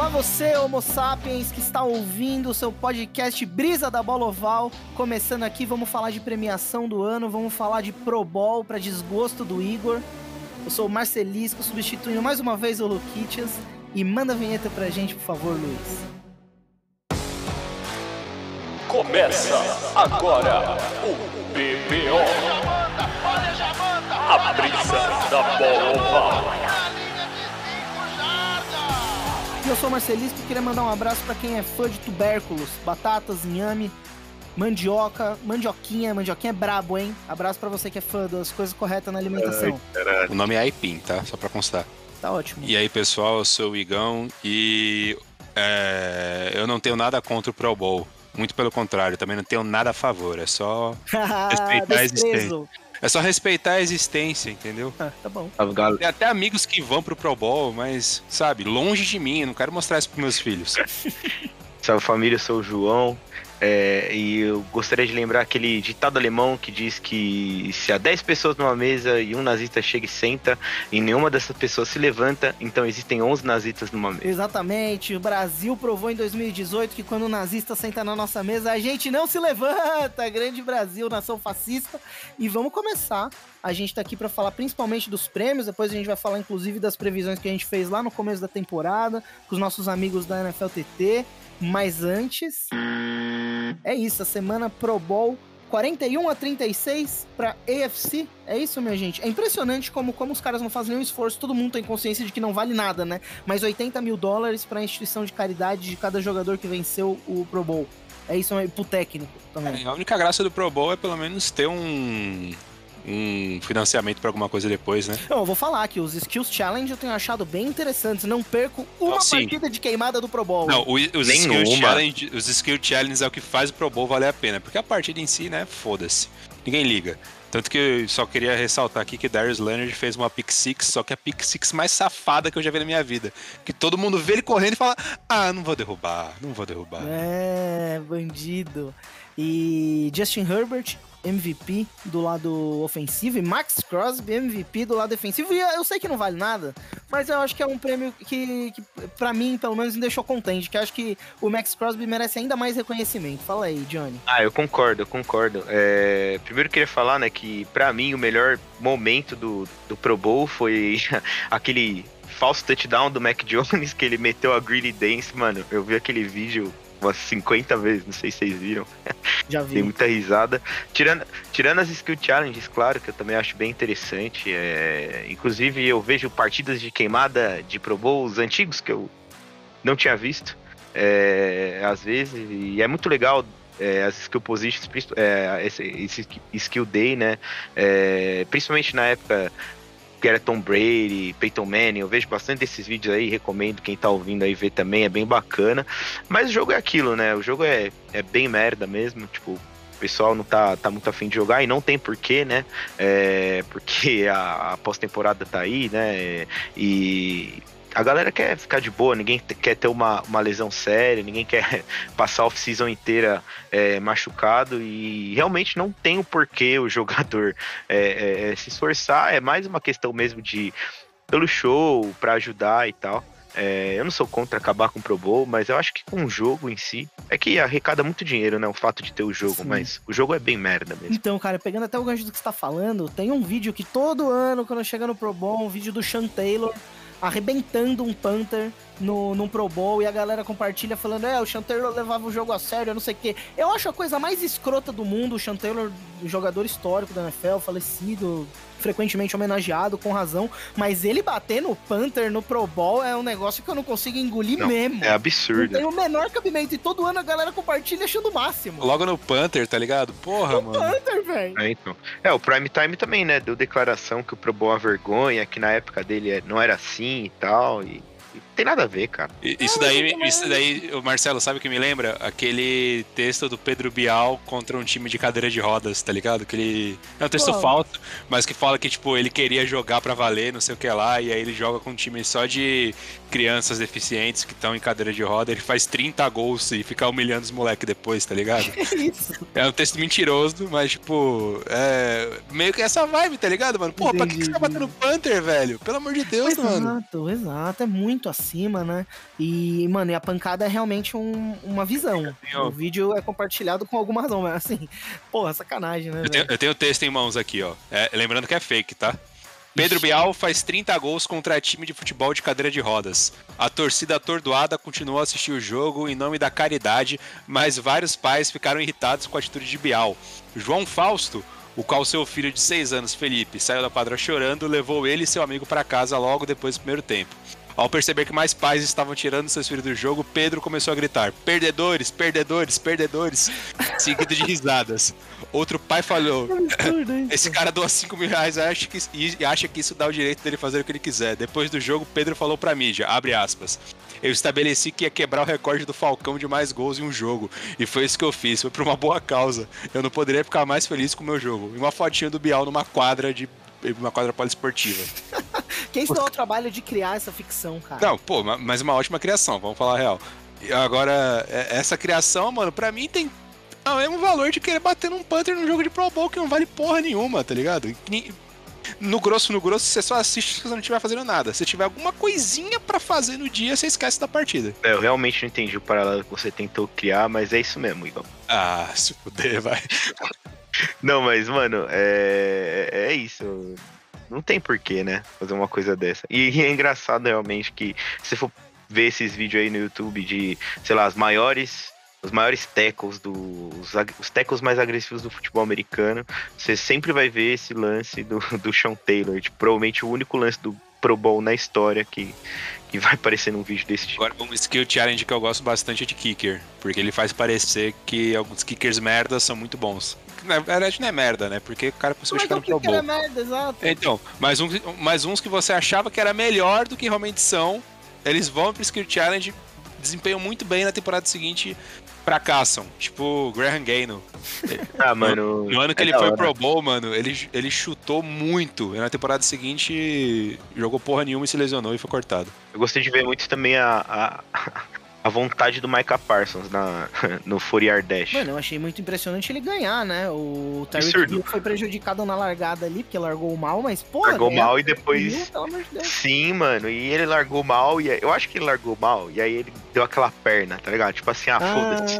Olá você, Homo Sapiens, que está ouvindo o seu podcast Brisa da Bola Oval. Começando aqui, vamos falar de premiação do ano, vamos falar de Pro Bowl para desgosto do Igor. Eu sou o Marcelisco, substituindo mais uma vez o Luquitas. E manda a vinheta pra gente, por favor, Luiz. Começa agora o BBO. A brisa da bola oval. Eu sou o Marcelisco e queria mandar um abraço para quem é fã de tubérculos, batatas, inhame, mandioca, mandioquinha, mandioquinha é brabo, hein? Abraço para você que é fã das coisas corretas na alimentação. Ai, o nome é Aipim, tá? Só pra constar. Tá ótimo. E aí, pessoal, eu sou o Igão e é, eu não tenho nada contra o Pro Bowl. Muito pelo contrário, também não tenho nada a favor. É só respeitar a existência. É só respeitar a existência, entendeu? Ah, tá bom. Tem até amigos que vão pro Pro Bowl, mas, sabe, longe de mim, eu não quero mostrar isso pros meus filhos. Salve família, eu sou o João. É, e eu gostaria de lembrar aquele ditado alemão que diz que se há 10 pessoas numa mesa e um nazista chega e senta e nenhuma dessas pessoas se levanta, então existem 11 nazistas numa mesa. Exatamente. O Brasil provou em 2018 que quando o nazista senta na nossa mesa, a gente não se levanta. Grande Brasil, nação fascista. E vamos começar. A gente tá aqui para falar principalmente dos prêmios, depois a gente vai falar inclusive das previsões que a gente fez lá no começo da temporada, com os nossos amigos da NFL TT. Mas antes, é isso, a semana Pro Bowl 41 a 36 para AFC. É isso, minha gente. É impressionante como, como os caras não fazem nenhum esforço. Todo mundo tem consciência de que não vale nada, né? Mas 80 mil dólares para a instituição de caridade de cada jogador que venceu o Pro Bowl. É isso pro técnico também. É, a única graça do Pro Bowl é pelo menos ter um, um financiamento para alguma coisa depois, né? Não, eu vou falar que os Skills Challenge eu tenho achado bem interessantes. Não perco uma oh, partida de queimada do Pro Bowl. Não, o, os, Skills Challenge, os Skill Challenge é o que faz o Pro Bowl valer a pena. Porque a partida em si, né, foda-se. Ninguém liga. Tanto que eu só queria ressaltar aqui que Darius Leonard fez uma pick six, só que a pick six mais safada que eu já vi na minha vida. Que todo mundo vê ele correndo e fala: Ah, não vou derrubar, não vou derrubar. É, bandido. E Justin Herbert, MVP do lado ofensivo e Max Crosby MVP do lado defensivo. E eu sei que não vale nada, mas eu acho que é um prêmio que, que para mim, pelo menos, me deixou contente. Que acho que o Max Crosby merece ainda mais reconhecimento. Fala aí, Johnny. Ah, eu concordo, eu concordo. É... Primeiro eu queria falar, né, que para mim o melhor momento do, do Pro Bowl foi aquele falso touchdown do Mac Jones que ele meteu a Greedy Dance, mano. Eu vi aquele vídeo umas 50 vezes, não sei se vocês viram. Já vi. Tem muita risada. Tirando, tirando as skill challenges, claro, que eu também acho bem interessante. É... Inclusive, eu vejo partidas de queimada de Pro Bowls antigos que eu não tinha visto. É... Às vezes, e é muito legal é, as skill positions, é, esse, esse, skill day, né? É, principalmente na época que Tom Brady, Peyton Manning, eu vejo bastante desses vídeos aí, recomendo quem tá ouvindo aí ver também, é bem bacana. Mas o jogo é aquilo, né? O jogo é, é bem merda mesmo, tipo, o pessoal não tá, tá muito afim de jogar e não tem porquê, né? É, porque a, a pós-temporada tá aí, né? E a galera quer ficar de boa, ninguém quer ter uma, uma lesão séria, ninguém quer passar a off-season inteira é, machucado e realmente não tem o porquê o jogador é, é, é, se esforçar, é mais uma questão mesmo de pelo show, para ajudar e tal. É, eu não sou contra acabar com o Pro Bowl, mas eu acho que com o jogo em si. É que arrecada muito dinheiro, né? O fato de ter o jogo, Sim. mas o jogo é bem merda mesmo. Então, cara, pegando até o gancho do que você tá falando, tem um vídeo que todo ano, quando chega no Pro Bowl, um vídeo do Sean Taylor arrebentando um Panther no, num Pro Bowl e a galera compartilha falando, é, o Sean Taylor levava o jogo a sério, eu não sei o quê. Eu acho a coisa mais escrota do mundo, o Sean Taylor, jogador histórico da NFL, falecido, frequentemente homenageado, com razão, mas ele bater no Panther no Pro Bowl é um negócio que eu não consigo engolir não, mesmo. É absurdo. Não tem o menor cabimento e todo ano a galera compartilha achando o máximo. Logo no Panther, tá ligado? Porra, o mano. Panther, velho. É, então. é, o Prime Time também, né? Deu declaração que o Pro Bowl é vergonha, que na época dele é, não era assim e tal, e tem nada a ver, cara. Isso daí, isso daí, o Marcelo, sabe o que me lembra? Aquele texto do Pedro Bial contra um time de cadeira de rodas, tá ligado? Que ele. É um texto Pô. falso, mas que fala que, tipo, ele queria jogar pra valer, não sei o que lá, e aí ele joga com um time só de crianças deficientes que estão em cadeira de roda, ele faz 30 gols e fica humilhando os moleques depois, tá ligado? isso. É um texto mentiroso, mas, tipo, é meio que essa vibe, tá ligado, mano? Pô, Entendi. pra que, que você tá batendo Panther, velho? Pelo amor de Deus, exato, mano. Exato, exato. É muito muito acima, né? E, mano, e a pancada é realmente um- uma visão. tenho- O vídeo é compartilhado com alguma razão, mas assim, porra, sacanagem, né? Eu tenho, velho? eu tenho o texto em mãos aqui, ó. É, lembrando que é fake, tá? Pedro Bial faz 30 gols contra time de futebol de cadeira de rodas. A torcida atordoada continuou a assistir o jogo em nome da caridade, mas vários pais ficaram irritados com a atitude de Bial. João Fausto, o qual seu filho de 6 anos, Felipe, saiu da quadra chorando, levou ele e seu amigo para casa logo depois do primeiro tempo. Ao perceber que mais pais estavam tirando seus filhos do jogo, Pedro começou a gritar: Perdedores, perdedores, perdedores, seguido de risadas. Outro pai falou: esse cara doa 5 mil reais e acha, que, e acha que isso dá o direito dele fazer o que ele quiser. Depois do jogo, Pedro falou pra mídia, abre aspas. Eu estabeleci que ia quebrar o recorde do Falcão de mais gols em um jogo. E foi isso que eu fiz. Foi por uma boa causa. Eu não poderia ficar mais feliz com o meu jogo. E uma fotinha do Bial numa quadra de. uma quadra poliesportiva. Quem se deu o trabalho de criar essa ficção, cara? Não, pô, ma- mas uma ótima criação, vamos falar a real. Agora, é- essa criação, mano, pra mim tem é o mesmo valor de querer bater num Panther num jogo de Pro Bowl que não vale porra nenhuma, tá ligado? No grosso, no grosso, você só assiste se você não estiver fazendo nada. Se tiver alguma coisinha pra fazer no dia, você esquece da partida. É, eu realmente não entendi o paralelo que você tentou criar, mas é isso mesmo, Igor. Ah, se fuder, vai. Não, mas, mano, é, é isso. Não tem porquê, né? Fazer uma coisa dessa. E é engraçado realmente que se for ver esses vídeos aí no YouTube de, sei lá, as maiores. Os maiores tackles do. Os, ag- os tackles mais agressivos do futebol americano, você sempre vai ver esse lance do, do Sean Taylor. Tipo, provavelmente o único lance do Pro Bowl na história que, que vai aparecer num vídeo desse tipo. Agora, um skill challenge que eu gosto bastante é de kicker. Porque ele faz parecer que alguns kickers merda são muito bons. Na verdade, não é merda, né? Porque o cara Mas possivelmente o fica no que Pro que Bowl. era merda, exato. Então, mais, um, mais uns que você achava que era melhor do que realmente são, eles vão pro Skill Challenge, desempenham muito bem na temporada seguinte, fracassam. Tipo, Graham Gano. Ah, mano. No ano que é ele foi hora. Pro Bowl, mano, ele, ele chutou muito. E na temporada seguinte, jogou porra nenhuma e se lesionou e foi cortado. Eu gostei de ver muito também a, a, a vontade do Micah Parsons na, no 40 Dash. Mano, eu achei muito impressionante ele ganhar, né? O Tyreek. Hill foi prejudicado na largada ali, porque largou mal, mas, pô, largou ganhar mal e Hill, depois. Sim, mano. E ele largou mal. E eu acho que ele largou mal. E aí ele deu aquela perna, tá ligado? Tipo assim, ah, foda-se.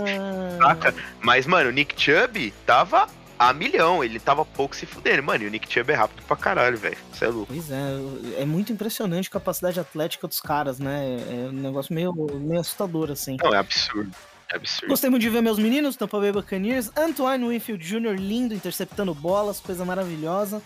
Saca? Mas, mano, o Nick Chubb tava a milhão. Ele tava pouco se fudendo. Mano, e o Nick Chubb é rápido pra caralho, velho. Você é louco. Pois é, é muito impressionante a capacidade atlética dos caras, né? É um negócio meio, meio assustador, assim. Não, é absurdo. É absurdo. Gostei muito de ver meus meninos, Tampa Bay Buccaneers, Antoine Winfield Jr. lindo, interceptando bolas, coisa maravilhosa.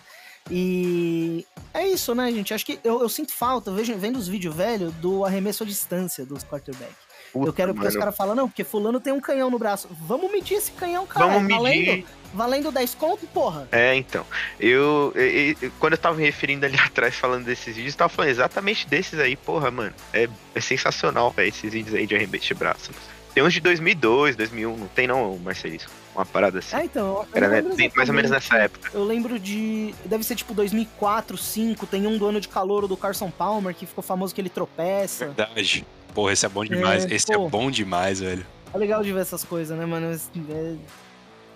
E é isso, né, gente? Acho que eu, eu sinto falta, vejo, vendo os vídeos velhos, do arremesso à distância dos quarterback. Puta, eu quero porque os mano. caras falam, não, porque fulano tem um canhão no braço. Vamos medir esse canhão, cara. Vamos é valendo, medir. valendo 10 conto, porra. É, então. Eu, eu- eu- Quando eu tava me referindo ali atrás falando desses vídeos, eu tava falando exatamente desses aí, porra, mano. É, é sensacional, velho, esses vídeos aí de arremesso de braço. Tem uns de 2002, 2001, não tem não, Marcelisco? Uma parada assim. É, então. Era né, bem- mais ou menos nessa época. Eu lembro de. Deve ser tipo 2004, 2005. Tem um do ano de calor do Carson Palmer, que ficou famoso que ele tropeça. Verdade. Porra, esse é bom demais. É, esse pô. é bom demais, velho. É legal de ver essas coisas, né, mano? É-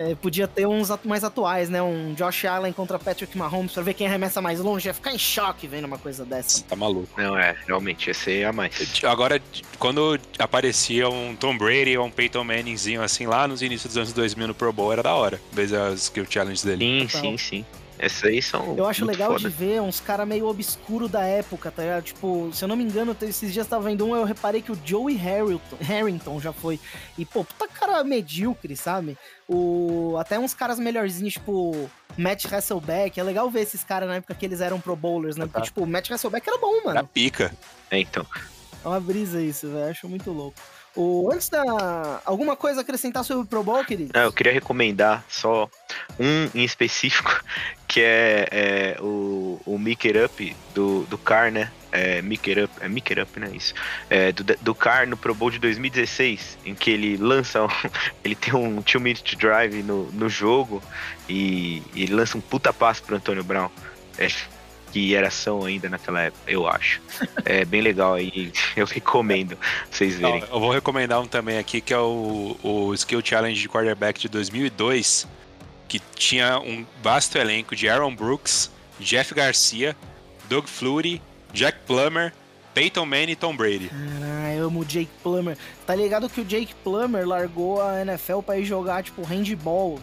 é, podia ter uns atu- mais atuais, né? Um Josh Allen contra Patrick Mahomes pra ver quem arremessa mais longe. Ia ficar em choque vendo uma coisa dessa. Tá maluco. Não, é, realmente, esse aí é a mais. Agora, quando aparecia um Tom Brady ou um Peyton Manningzinho assim lá nos inícios dos anos 2000 no Pro Bowl, era da hora. Ver as skill challenges dele. Sim, Total. sim, sim. Esses aí são. Eu acho muito legal foda. de ver uns caras meio obscuro da época, tá ligado? Tipo, se eu não me engano, esses dias tava vendo um, eu reparei que o Joey Harrington, Harrington já foi. E, pô, puta cara medíocre, sabe? O, até uns caras melhorzinhos, tipo, Matt Hasselbeck. É legal ver esses caras na época que eles eram pro bowlers, né? Porque, tipo, o Matt Hasselbeck era bom, Era mano. pica. É, então. É uma brisa isso, velho. Acho muito louco. O, antes da. Alguma coisa acrescentar sobre o Pro Bowl, querido? Eu queria recomendar só um em específico, que é, é o, o Make It Up do, do Car, né? É It Up, é Make It Up, né? Isso. É, do, do Car no Pro Bowl de 2016, em que ele lança. um- ele tem um 2 minute drive no, no jogo e, e ele lança um puta passe pro Antônio Brown. É, que era ação ainda naquela época, eu acho. É bem legal aí, eu recomendo vocês verem. Não, eu vou recomendar um também aqui que é o, o Skill Challenge de quarterback de 2002, que tinha um vasto elenco de Aaron Brooks, Jeff Garcia, Doug Flutie, Jack Plummer, Peyton Manning e Tom Brady. Ah, eu amo o Jake Plummer. Tá ligado que o Jake Plummer largou a NFL pra ir jogar, tipo, handball.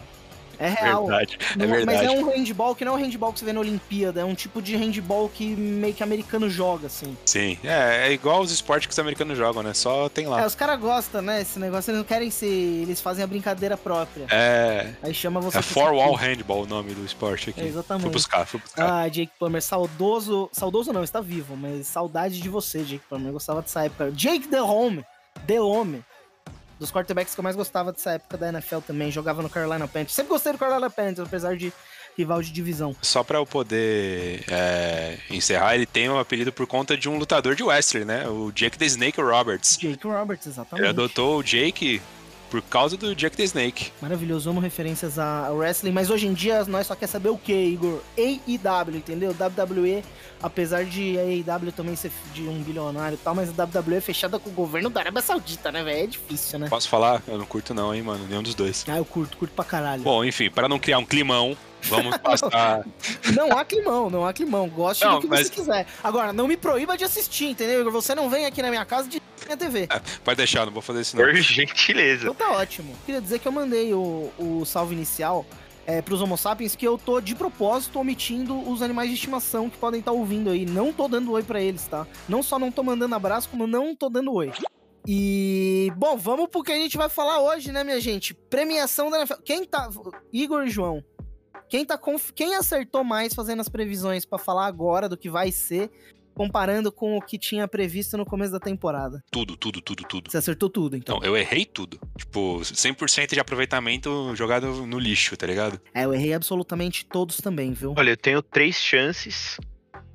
É real. Verdade, é Não- Mas verdade. é um handball que não é um handball que você vê na Olimpíada, é um tipo de handball que meio que americano joga, assim. Sim, é, é igual os esportes que os americanos jogam, né? Só tem É, lá. os caras gostam, né? Esse negócio, eles não querem ser. Eles fazem a brincadeira própria. É, Aí chama você é Four Wall. Handball o nome do esporte aqui. É, exatamente. Fui buscar, fui buscar. Ah, Jake Plummer, saudoso. Saudoso não, está vivo, mas saudade de você, Jake Plummer. Eu gostava dessa época. Jake Delhomme. Delhomme. Dos quarterbacks que eu mais gostava dessa época da NFL também. Jogava no Carolina Panthers. Sempre gostei do Carolina Panthers, apesar de rival de divisão. Só pra eu poder é, encerrar, ele tem um apelido por conta de um lutador de wrestling, né? O Jake the Snake Roberts. Jake Roberts, exatamente. Ele adotou o Jake por causa do Jake the Snake. Maravilhoso, amo referências a wrestling, mas hoje em dia nós só quer saber o que, Igor? AEW, entendeu? WWE, apesar de a AEW também ser de um bilionário e tal, mas a WWE é fechada com o governo da Arábia Saudita, né, velho? É difícil, né? Posso falar? Eu não curto não, hein, mano? Nenhum dos dois. Ah, eu curto, curto pra caralho. Bom, enfim, para não criar um climão, vamos passar. Não há climão, não há climão. Goste Não, do que mas- você quiser. Agora, não me proíba de assistir, entendeu, Igor? Você não vem aqui na minha casa de minha TV. Pode deixar, não vou fazer isso não. Por gentileza. Então tá ótimo. Queria dizer que eu mandei o, o salve inicial é, pros Homo sapiens que eu tô de propósito omitindo os animais de estimação que podem estar ouvindo aí. Não tô dando oi pra eles, tá? Não só não tô mandando abraço, como não tô dando oi. E, bom, vamos pro que a gente vai falar hoje, né, minha gente? Premiação da NFL. Quem tá. Igor e João. Quem, tá conf... Quem acertou mais fazendo as previsões pra falar agora do que vai ser, comparando com o que tinha previsto no começo da temporada? Tudo, tudo, tudo, tudo. Você acertou tudo, então. Não, eu errei tudo. Tipo, 100% de aproveitamento jogado no lixo, tá ligado? É, eu errei absolutamente todos também, viu? Olha, eu tenho três chances,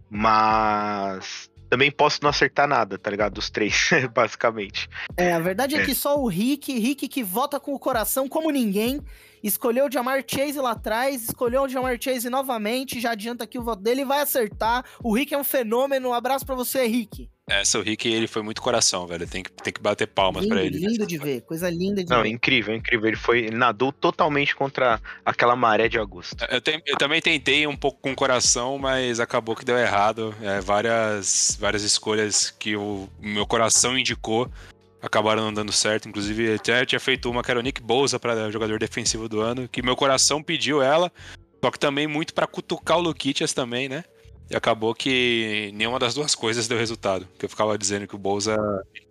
mas também posso não acertar nada, tá ligado? Dos três, basicamente. É, a verdade é, É. que só o Rick, Rick que vota com o coração como ninguém, escolheu o Jamar Chase lá atrás, escolheu o Jamar Chase novamente, já adianta aqui o voto dele, vai acertar. O Rick é um fenômeno, um abraço pra você, Rick. Essa, o Rick, ele foi muito coração, velho. Tem que, tem que bater palmas pra ele. lindo de ver, coisa linda de Não, ver. incrível, incrível. Ele foi, ele nadou totalmente contra aquela maré de agosto. Eu, tem- eu também tentei um pouco com o coração, mas acabou que deu errado. É, várias, várias escolhas que o meu coração indicou acabaram não dando certo. Inclusive, até tinha feito uma que era o Nick para jogador defensivo do ano, que meu coração pediu ela, só que também muito para cutucar o Luquitas também, né? E acabou que nenhuma das duas coisas deu resultado. Que eu ficava dizendo que o Bosa,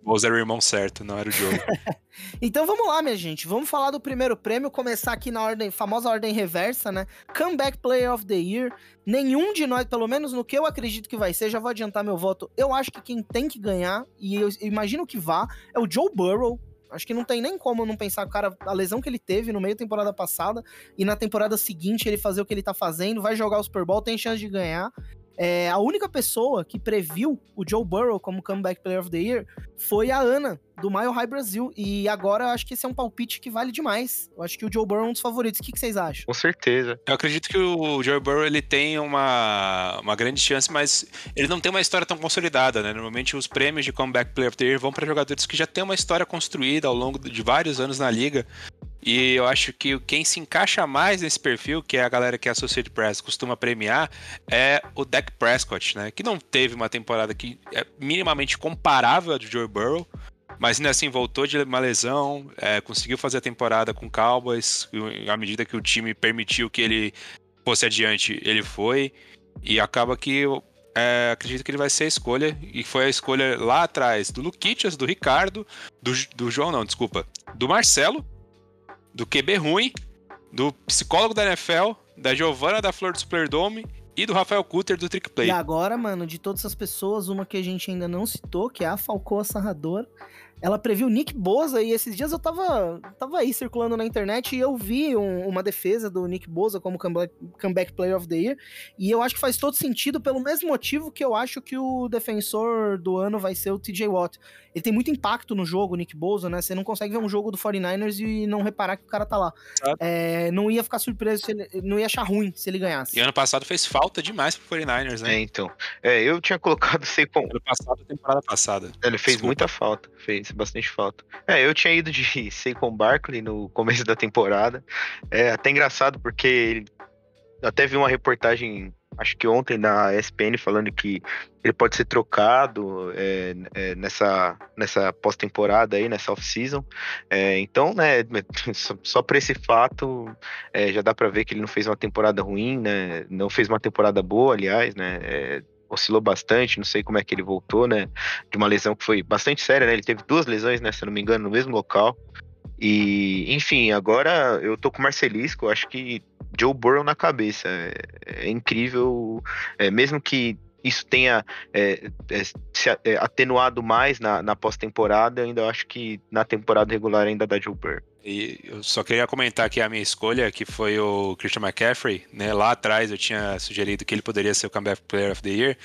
Bosa era o irmão certo, não era o jogo. Então vamos lá, minha gente. Vamos falar do primeiro prêmio, começar aqui na ordem, famosa ordem reversa, né? Comeback Player of the Year. Nenhum de nós, pelo menos no que eu acredito que vai ser, já vou adiantar meu voto. Eu acho que quem tem que ganhar, e eu imagino que vá, é o Joe Burrow. Acho que não tem nem como não pensar, cara, a lesão que ele teve no meio da temporada passada e na temporada seguinte ele fazer o que ele tá fazendo, vai jogar o Super Bowl, tem chance de ganhar. É, a única pessoa que previu o Joe Burrow como Comeback Player of the Year foi a Ana, do Mile High Brasil. E agora eu acho que esse é um palpite que vale demais. Eu acho que o Joe Burrow é um dos favoritos. O que, que vocês acham? Com certeza. Eu acredito que o Joe Burrow ele tem uma, uma grande chance, mas ele não tem uma história tão consolidada, né? Normalmente os prêmios de Comeback Player of the Year vão para jogadores que já têm uma história construída ao longo de vários anos na liga. E eu acho que quem se encaixa mais nesse perfil, que é a galera que a Associated Press costuma premiar, é o Dak Prescott, né? Que não teve uma temporada que é minimamente comparável à do Joe Burrow, mas ainda assim voltou de uma lesão, é, conseguiu fazer a temporada com o Cowboys, à medida que o time permitiu que ele fosse adiante, ele foi. E acaba que é, acredito que ele vai ser a escolha. E foi a escolha lá atrás do Luquitas, do Ricardo, do, do João, não, desculpa, do Marcelo, do QB Ruim, do psicólogo da NFL, da Giovana da Flor do Superdome e do Rafael Cutter do Trick Play. E agora, mano, de todas essas pessoas, uma que a gente ainda não citou, que é a Falcoa Sarrador. Ela previu Nick Boza e esses dias eu tava, tava aí circulando na internet e eu vi um- uma defesa do Nick Boza como comeback, comeback Player of the Year. E eu acho que faz todo sentido pelo mesmo motivo que eu acho que o defensor do ano vai ser o TJ Watt. Ele tem muito impacto no jogo, o Nick Boza, né? Você não consegue ver um jogo do 49ers e não reparar que o cara tá lá. Exato. É, não ia ficar surpreso, se ele, não ia achar ruim se ele ganhasse. E ano passado fez falta demais pro 49ers, né? É, então. É, eu tinha colocado Saquon. Ano passado, temporada passada. Ele fez Desculpa. muita falta, fez bastante falta. É, eu tinha ido de Saquon Barkley no começo da temporada. É até engraçado porque ele até vi uma reportagem, acho que ontem na ESPN, falando que ele pode ser trocado é, é, nessa, nessa pós-temporada aí, nessa off-season. É, então, né, só, só por esse fato, é, já dá para ver que ele não fez uma temporada ruim, né? Não fez uma temporada boa, aliás, né? Oscilou bastante, não sei como é que ele voltou, né? De uma lesão que foi bastante séria, né? Ele teve duas lesões, né? Se eu não me engano, no mesmo local. E, enfim, agora eu tô com o Marcelisco, acho que Joe Burrow na cabeça. É, é incrível, é, mesmo que isso tenha é, é se é, atenuado mais na, na pós-temporada, eu ainda acho que na temporada regular ainda dá Joe Burrow. E eu só queria comentar aqui a minha escolha, que foi o Christian McCaffrey, né? Lá atrás eu tinha sugerido que ele poderia ser o Comeback Player of the Year.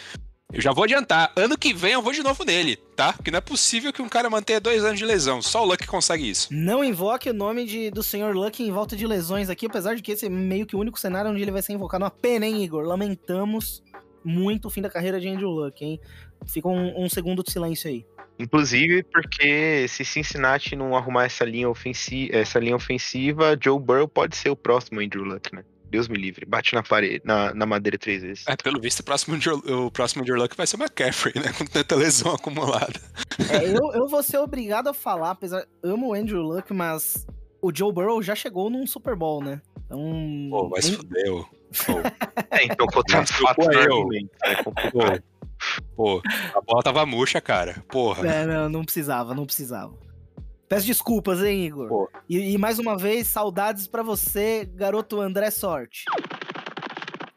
Eu já vou adiantar, ano que vem eu vou de novo nele, tá? Porque não é possível que um cara mantenha dois anos de lesão. Só o Luck consegue isso. Não invoque o nome de, do senhor Luck em volta de lesões aqui, apesar de que esse é meio que o único cenário onde ele vai ser invocado. Uma pena, hein, Igor? Lamentamos muito o fim da carreira de Andrew Luck, hein? Fica um, um segundo de silêncio aí. Inclusive porque se Cincinnati não arrumar essa linha, ofensiva, essa linha ofensiva, Joe Burrow pode ser o próximo Andrew Luck, né? Deus me livre. Bate na parede, na, na madeira três vezes. É, pelo visto, o próximo, o próximo Andrew Luck vai ser o McCaffrey, né? Com tanta lesão acumulada. É, eu, eu vou ser obrigado a falar, apesar. Amo o Andrew Luck, mas o Joe Burrow já chegou num Super Bowl, né? Então. Pô, se fudeu. É, então contra os fatos eu. É complicado. Pô, a bola tava murcha, cara. Porra. É, não, não precisava, não precisava. Peço desculpas, hein, Igor? E, e, mais uma vez, saudades para você, garoto André Sorte.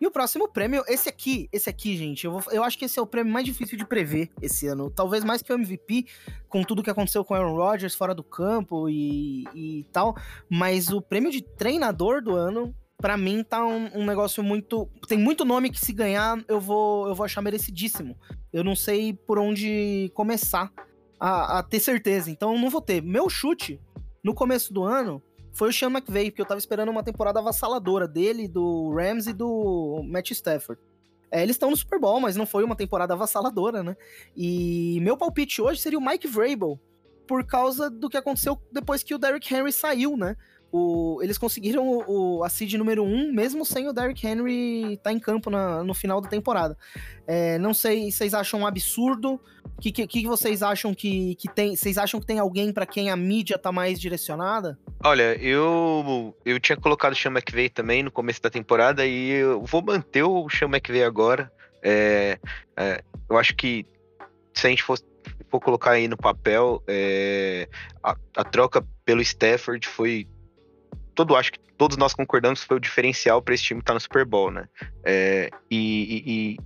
E o próximo prêmio, esse aqui, esse aqui, gente, eu, vou, eu acho que esse é o prêmio mais difícil de prever esse ano. Talvez mais que o MVP, com tudo que aconteceu com Aaron Rodgers fora do campo e, e tal. Mas o prêmio de treinador do ano, para mim, tá um, um, negócio muito. Tem muito nome que se ganhar, eu vou, eu vou achar merecidíssimo. Eu não sei por onde começar a, a ter certeza. Então não vou ter. Meu chute no começo do ano foi o Sean McVay, porque eu tava esperando uma temporada avassaladora dele, do Rams e do Matt Stafford. É, eles estão no Super Bowl, mas não foi uma temporada avassaladora, né? E meu palpite hoje seria o Mike Vrabel, por causa do que aconteceu depois que o Derrick Henry saiu, né? O, eles conseguiram o, o, a seed número 1, um, mesmo sem o Derrick Henry estar tá em campo na, no final da temporada. É, não sei, vocês acham um absurdo? O que, que, que, vocês acham que, que tem? Vocês acham que tem alguém para quem a mídia tá mais direcionada? Olha, eu eu tinha colocado o Sean McVay também no começo da temporada e eu vou manter o Sean McVay agora. É, é, eu acho que se a gente for colocar aí no papel, é, a, a troca pelo Stafford foi todo, acho que todos nós concordamos que foi o diferencial para esse time estar tá no Super Bowl, né? É, e,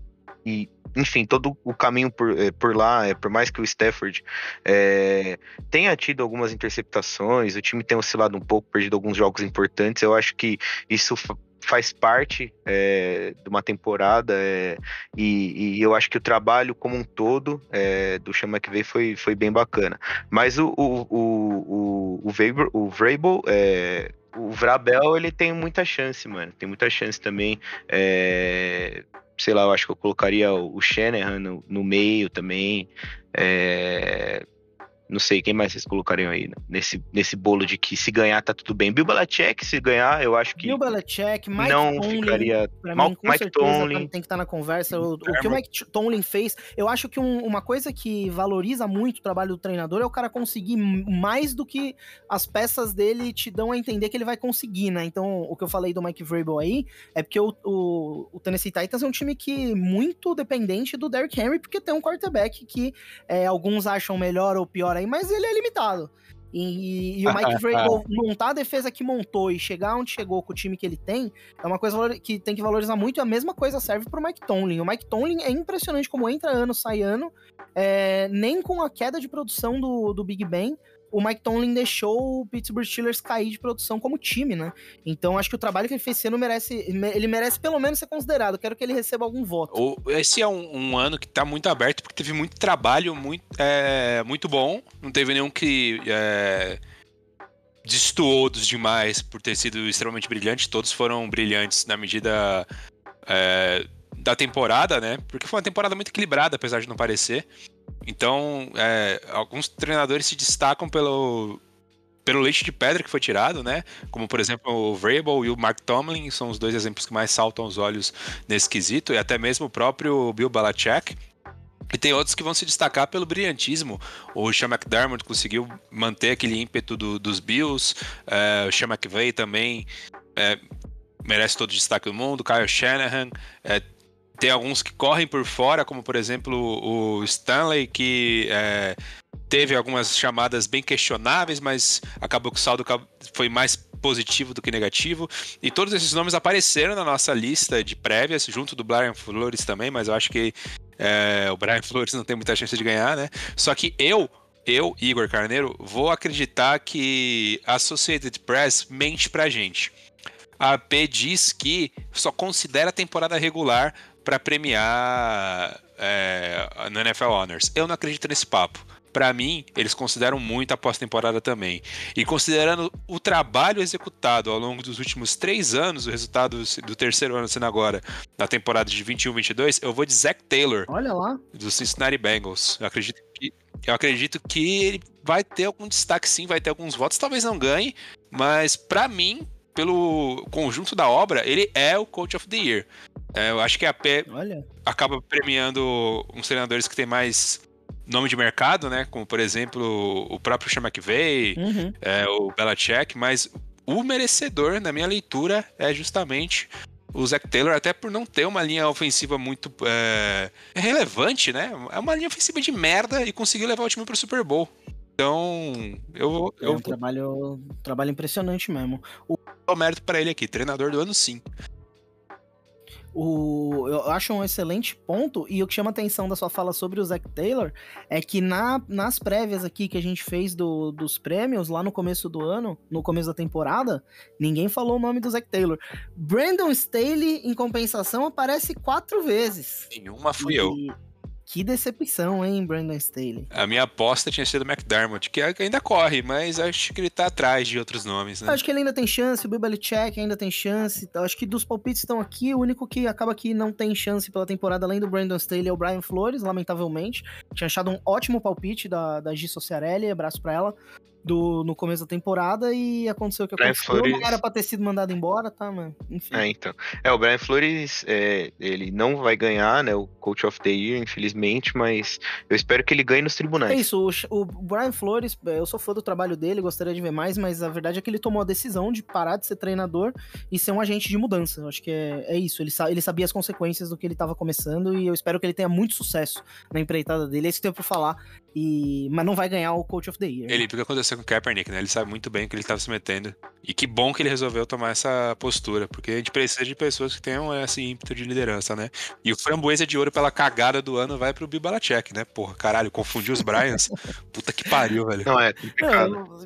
e, e, enfim, todo o caminho por, é, por lá, é, por mais que o Stafford é, tenha tido algumas interceptações, o time tem oscilado um pouco, perdido alguns jogos importantes, eu acho que isso faz parte é, de uma temporada é, e, e, eu acho que o trabalho como um todo é, do Chama que veio foi, foi bem bacana. Mas o, o, o, o, o, Vrabel, o Vrabel é, ele tem muita chance, mano. Tem muita chance também. É, sei lá, eu acho que eu colocaria o Shanahan no, no meio também. É, não sei, quem mais vocês colocariam aí né? nesse, nesse bolo de que se ganhar tá tudo bem? Bill Belichick, se ganhar, eu acho que. Bill Belichick, Mike não Tomlin, ficaria. Pra Mal, mim, com Mike Tomlin. tem que estar tá na conversa. O, o, que o Mike Tomlin fez, eu acho que um, uma coisa que valoriza muito o trabalho do treinador é o cara conseguir mais do que as peças dele te dão a entender que ele vai conseguir, né? Então, o que eu falei do Mike Vrabel aí é porque o, o, o Tennessee Titans é um time que muito dependente do Derrick Henry, porque tem um quarterback que é, alguns acham melhor ou pior aí, mas ele é limitado. E, e o Mike Vrabel montar a defesa que montou e chegar onde chegou com o time que ele tem é uma coisa que tem que valorizar muito. E a mesma coisa serve pro Mike Tomlin. O Mike Tomlin é impressionante como entra ano, sai ano. É, nem com a queda de produção do, do Big Ben, o Mike Tomlin deixou o Pittsburgh Steelers cair de produção como time, né? Então acho que o trabalho que ele fez esse ano merece, ele merece pelo menos ser considerado. Quero que ele receba algum voto. Esse é um, um ano que tá muito aberto porque teve muito trabalho, muito, é, muito bom. Não teve nenhum que é, destoou dos demais por ter sido extremamente brilhante. Todos foram brilhantes na medida é, da temporada, né? Porque foi uma temporada muito equilibrada, apesar de não parecer. Então, é, alguns treinadores se destacam pelo, pelo leite de pedra que foi tirado, né? Como, por exemplo, o Vrabel e o Mark Tomlin são os dois exemplos que mais saltam aos olhos nesse quesito, e até mesmo o próprio Bill Belichick. E tem outros que vão se destacar pelo brilhantismo. O Sean McDermott conseguiu manter aquele ímpeto do, dos Bills. É, o Sean McVay também é, merece todo o destaque do mundo. Kyle Shanahan. É, tem alguns que correm por fora, como por exemplo o Stanley, que é, teve algumas chamadas bem questionáveis, mas acabou que o saldo foi mais positivo do que negativo. E todos esses nomes apareceram na nossa lista de prévias, junto do Brian Flores também, mas eu acho que é, o Brian Flores não tem muita chance de ganhar, né? Só que eu, eu, Igor Carneiro, vou acreditar que a Associated Press mente pra gente. A AP diz que só considera a temporada regular para premiar é, no NFL Honors. Eu não acredito nesse papo para mim, eles consideram muito a pós-temporada também. E considerando o trabalho executado ao longo dos últimos três anos, o resultado do terceiro ano sendo agora, na temporada de 21-22, eu vou de Zach Taylor. Olha lá. Do Cincinnati Bengals. Eu acredito que, eu acredito que ele vai ter algum destaque sim, vai ter alguns votos, talvez não ganhe, mas para mim, pelo conjunto da obra, ele é o Coach of the Year. É, eu acho que a P Olha. acaba premiando uns treinadores que têm mais nome de mercado, né? Como, por exemplo, o próprio Sean McVay, uhum. é, o Belichick, mas o merecedor, na minha leitura, é justamente o Zach Taylor, até por não ter uma linha ofensiva muito é, relevante, né? É uma linha ofensiva de merda e conseguiu levar o time pro Super Bowl. Então, eu. É um trabalho, trabalho impressionante mesmo. O... o mérito para ele aqui, treinador do ano, sim. O, eu acho um excelente ponto, e o que chama atenção da sua fala sobre o Zac Taylor é que na, nas prévias aqui que a gente fez do, dos prêmios, lá no começo do ano, no começo da temporada, ninguém falou o nome do Zac Taylor. Brandon Staley, em compensação, aparece quatro vezes. Nenhuma fui e... eu. Que decepção, hein, Brandon Staley? A minha aposta tinha sido McDermott, que ainda corre, mas acho que ele tá atrás de outros nomes, né? Acho que ele ainda tem chance, o Bill Belichick ainda tem chance. Acho que dos palpites estão aqui, o único que acaba que não tem chance pela temporada, além do Brandon Staley, é o Brian Flores, lamentavelmente. Tinha achado um ótimo palpite da, da G Sociarelli, abraço pra ela do, no começo da temporada e aconteceu o que aconteceu. Flores... Não era pra ter sido mandado embora, tá, mano? Enfim. É, então. É, o Brian Flores, é, ele não vai ganhar, né, o Coach of the Year, infelizmente, mas eu espero que ele ganhe nos tribunais. É isso, o, o Brian Flores, é, eu sou fã do trabalho dele, gostaria de ver mais, mas a verdade é que ele tomou a decisão de parar de ser treinador e ser um agente de mudança. Eu acho que é, é isso, ele, ele sabia as consequências do que ele tava começando e eu espero que ele tenha muito sucesso na empreitada dele. É isso que eu tenho pra falar. E... Mas não vai ganhar o Coach of the Year. Ele, né? o que aconteceu com o Kaepernick, né? Ele sabe muito bem o que ele estava se metendo. E que bom que ele resolveu tomar essa postura, porque a gente precisa de pessoas que tenham esse ímpeto de liderança, né? E o framboesa de ouro pela cagada do ano vai pro Bibalacek, né? Porra, caralho, confundiu os Bryans. Puta que pariu, velho. Não, é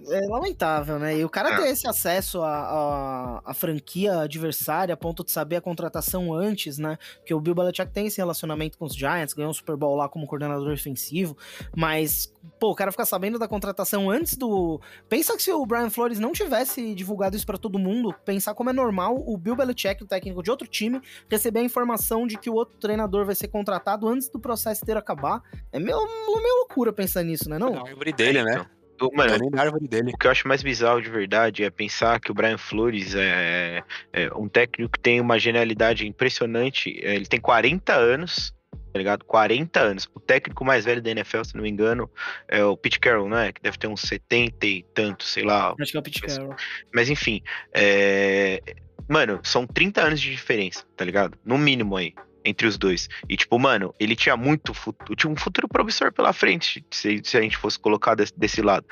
é lamentável, né? E o cara é. ter esse acesso à, à, à, franquia adversária a ponto de saber a contratação antes, né? Porque o Bill Belichick tem esse relacionamento com os Giants, ganhou um Super Bowl lá como coordenador defensivo, mas mas, pô, o cara ficar sabendo da contratação antes do. Pensa que se o Brian Flores não tivesse divulgado isso para todo mundo, pensar como é normal o Bill Belichick, o técnico de outro time, receber a informação de que o outro treinador vai ser contratado antes do processo inteiro acabar. É meio, meio loucura pensar nisso, né? Não, não é dele, né? Então. Mano, é dele. o que eu acho mais bizarro de verdade é pensar que o Brian Flores é, é um técnico que tem uma genialidade impressionante. Ele tem 40 anos, tá ligado? 40 anos. O técnico mais velho da NFL, se não me engano, é o Pete Carroll, né? Que deve ter uns 70 e tanto, sei lá. Acho que é o Pete Carroll. Mas enfim, é... mano, são 30 anos de diferença, tá ligado? No mínimo aí. Entre os dois. E, tipo, mano, ele tinha muito futuro, tinha um futuro promissor pela frente, se, se a gente fosse colocar desse, desse lado.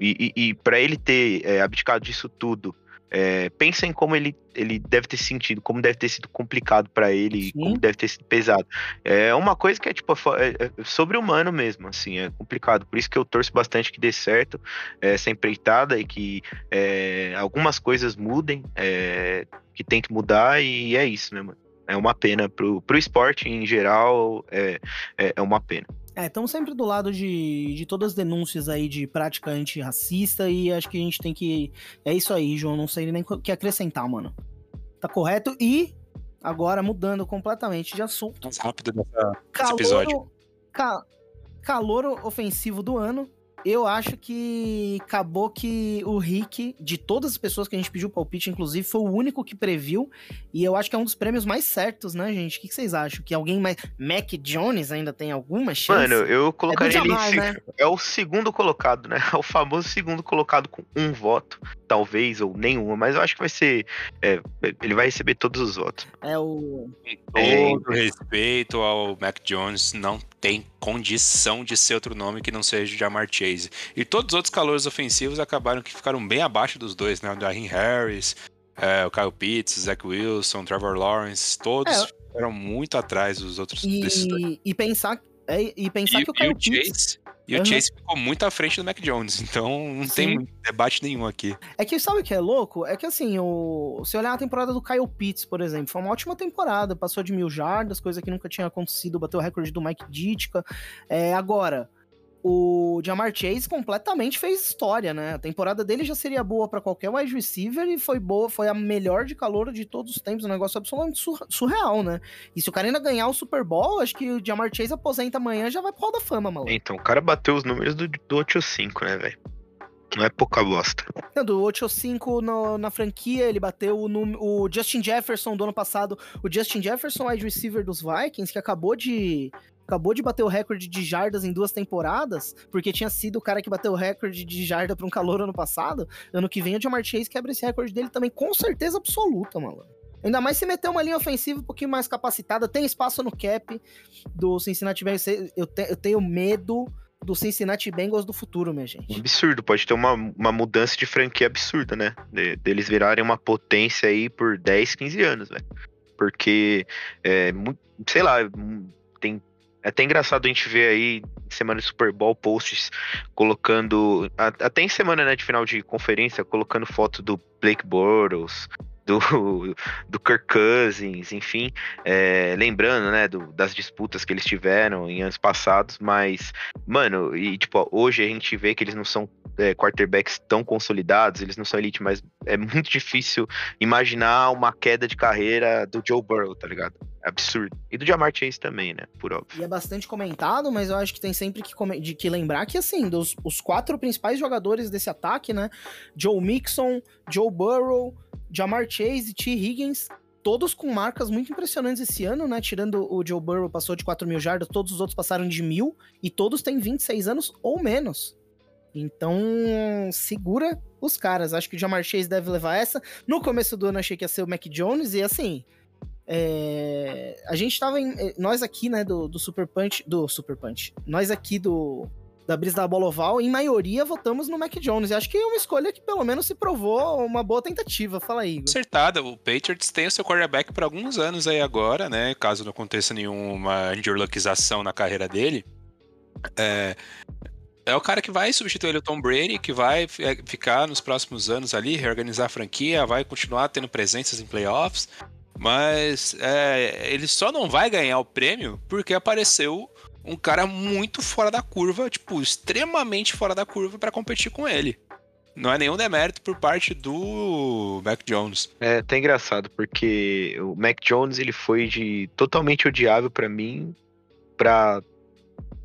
E, e, e para ele ter é, abdicado disso tudo é, pensa em como ele, ele deve ter sentido, como deve ter sido complicado para ele, Sim. como deve ter sido pesado. É uma coisa que é tipo é, é sobre-humano mesmo, assim, é complicado. Por isso que eu torço bastante que dê certo é, essa empreitada e que é, algumas coisas mudem, é, que tem que mudar e é isso, né, mano? É uma pena pro, pro esporte em geral, é, é, é uma pena. É, estamos sempre do lado de, de todas as denúncias aí de prática antirracista e acho que a gente tem que. É isso aí, João. Não sei nem o que acrescentar, mano. Tá correto? E agora mudando completamente de assunto. Mais rápido calor, episódio. Ca, calor ofensivo do ano. Eu acho que acabou que o Rick, de todas as pessoas que a gente pediu palpite, inclusive, foi o único que previu. E eu acho que é um dos prêmios mais certos, né, gente? O que, que vocês acham? Que alguém mais. Mac Jones ainda tem alguma chance? Mano, eu colocaria ele em né? É o segundo colocado, né? É o famoso segundo colocado com um voto. Talvez, ou nenhuma, mas eu acho que vai ser. é, ele vai receber todos os votos. É o. Com É. todo respeito ao Mac Jones, não tem condição de ser outro nome que não seja o Jamar Chase. E todos os outros calores ofensivos acabaram que ficaram bem abaixo dos dois, né? O Darren Harris, é, o Kyle Pitts, Zach Wilson, Trevor Lawrence, todos É. ficaram muito atrás dos outros. E, e pensar. é, e pensar E, que o Kyle o Pitts. Chase, e Aham. o Chase ficou muito à frente do Mac Jones, então não Sim. tem debate nenhum aqui. É que sabe o que é louco? É que assim, o... se olhar a temporada do Kyle Pitts, por exemplo, foi uma ótima temporada, passou de mil jardas, coisa que nunca tinha acontecido, bateu o recorde do Mike Ditka. É, agora, o Jamar Chase completamente fez história, né? A temporada dele já seria boa pra qualquer wide receiver e foi boa, foi a melhor de calor de todos os tempos, um negócio absolutamente sur- surreal, né? E se o cara ainda ganhar o Super Bowl, acho que o Jamar Chase aposenta amanhã já vai pro Hall da Fama, maluco. Então, o cara bateu os números do, do 8-5, né, velho? Não é pouca bosta. Não, do 8-5 no- na franquia, ele bateu o, o Justin Jefferson do ano passado. O Justin Jefferson, wide receiver dos Vikings, que acabou de. Acabou de bater o recorde de jardas em duas temporadas, porque tinha sido o cara que bateu o recorde de jarda para um calor ano passado. Ano que vem o Jamar Chase quebra esse recorde dele também, com certeza absoluta, mano. Ainda mais se meter uma linha ofensiva um pouquinho mais capacitada, tem espaço no cap do Cincinnati Bengals. Eu, te- eu tenho medo do Cincinnati Bengals do futuro, minha gente. absurdo, pode ter uma, uma mudança de franquia absurda, né? De- deles virarem uma potência aí por 10, 15 anos, velho. Porque, é, sei lá, tem. É até engraçado a gente ver aí, em semana de Super Bowl, posts colocando. Até em semana né, de final de conferência, colocando foto do Blake Bortles, do, do Kirk Cousins, enfim. é, lembrando, né, do- das disputas que eles tiveram em anos passados, mas Mano, e tipo, hoje a gente vê que eles não são é, quarterbacks tão consolidados, eles não são elite, mas é muito difícil imaginar uma queda de carreira do Joe Burrow, tá ligado? Absurdo. E do Jamar Chase também, né? Por óbvio. E é bastante comentado, mas eu acho que tem sempre que, de que lembrar que, assim, dos os quatro principais jogadores desse ataque, né? Joe Mixon, Joe Burrow, Jamar Chase e T. Higgins, todos com marcas muito impressionantes esse ano, né? Tirando o Joe Burrow, passou de 4 mil jardas, todos os outros passaram de mil, e todos têm 26 anos ou menos. Então, segura os caras. Acho que o Jamar Chase deve levar essa. No começo do ano, achei que ia ser o Mac Jones, e assim, é, a gente tava em. eh, Nós aqui, né, do, do Super Punch. Do Super Punch. Nós aqui do. Da Brisa da Bola Oval, em maioria votamos no Mac Jones. E acho que é uma escolha que pelo menos se provou uma boa tentativa. Fala aí. Acertada, o Patriots tem o seu quarterback por alguns anos aí agora, né? Caso não aconteça nenhuma injured-luckização na carreira dele. É, é o cara que vai substituir o Tom Brady, que vai é, ficar nos próximos anos ali, reorganizar a franquia, vai continuar tendo presenças em playoffs. Mas é, ele só não vai ganhar o prêmio porque apareceu um cara muito fora da curva, tipo, extremamente fora da curva pra competir com ele. Não é nenhum demérito por parte do Mac Jones. É até engraçado, porque o Mac Jones ele foi de totalmente odiável pra mim pra.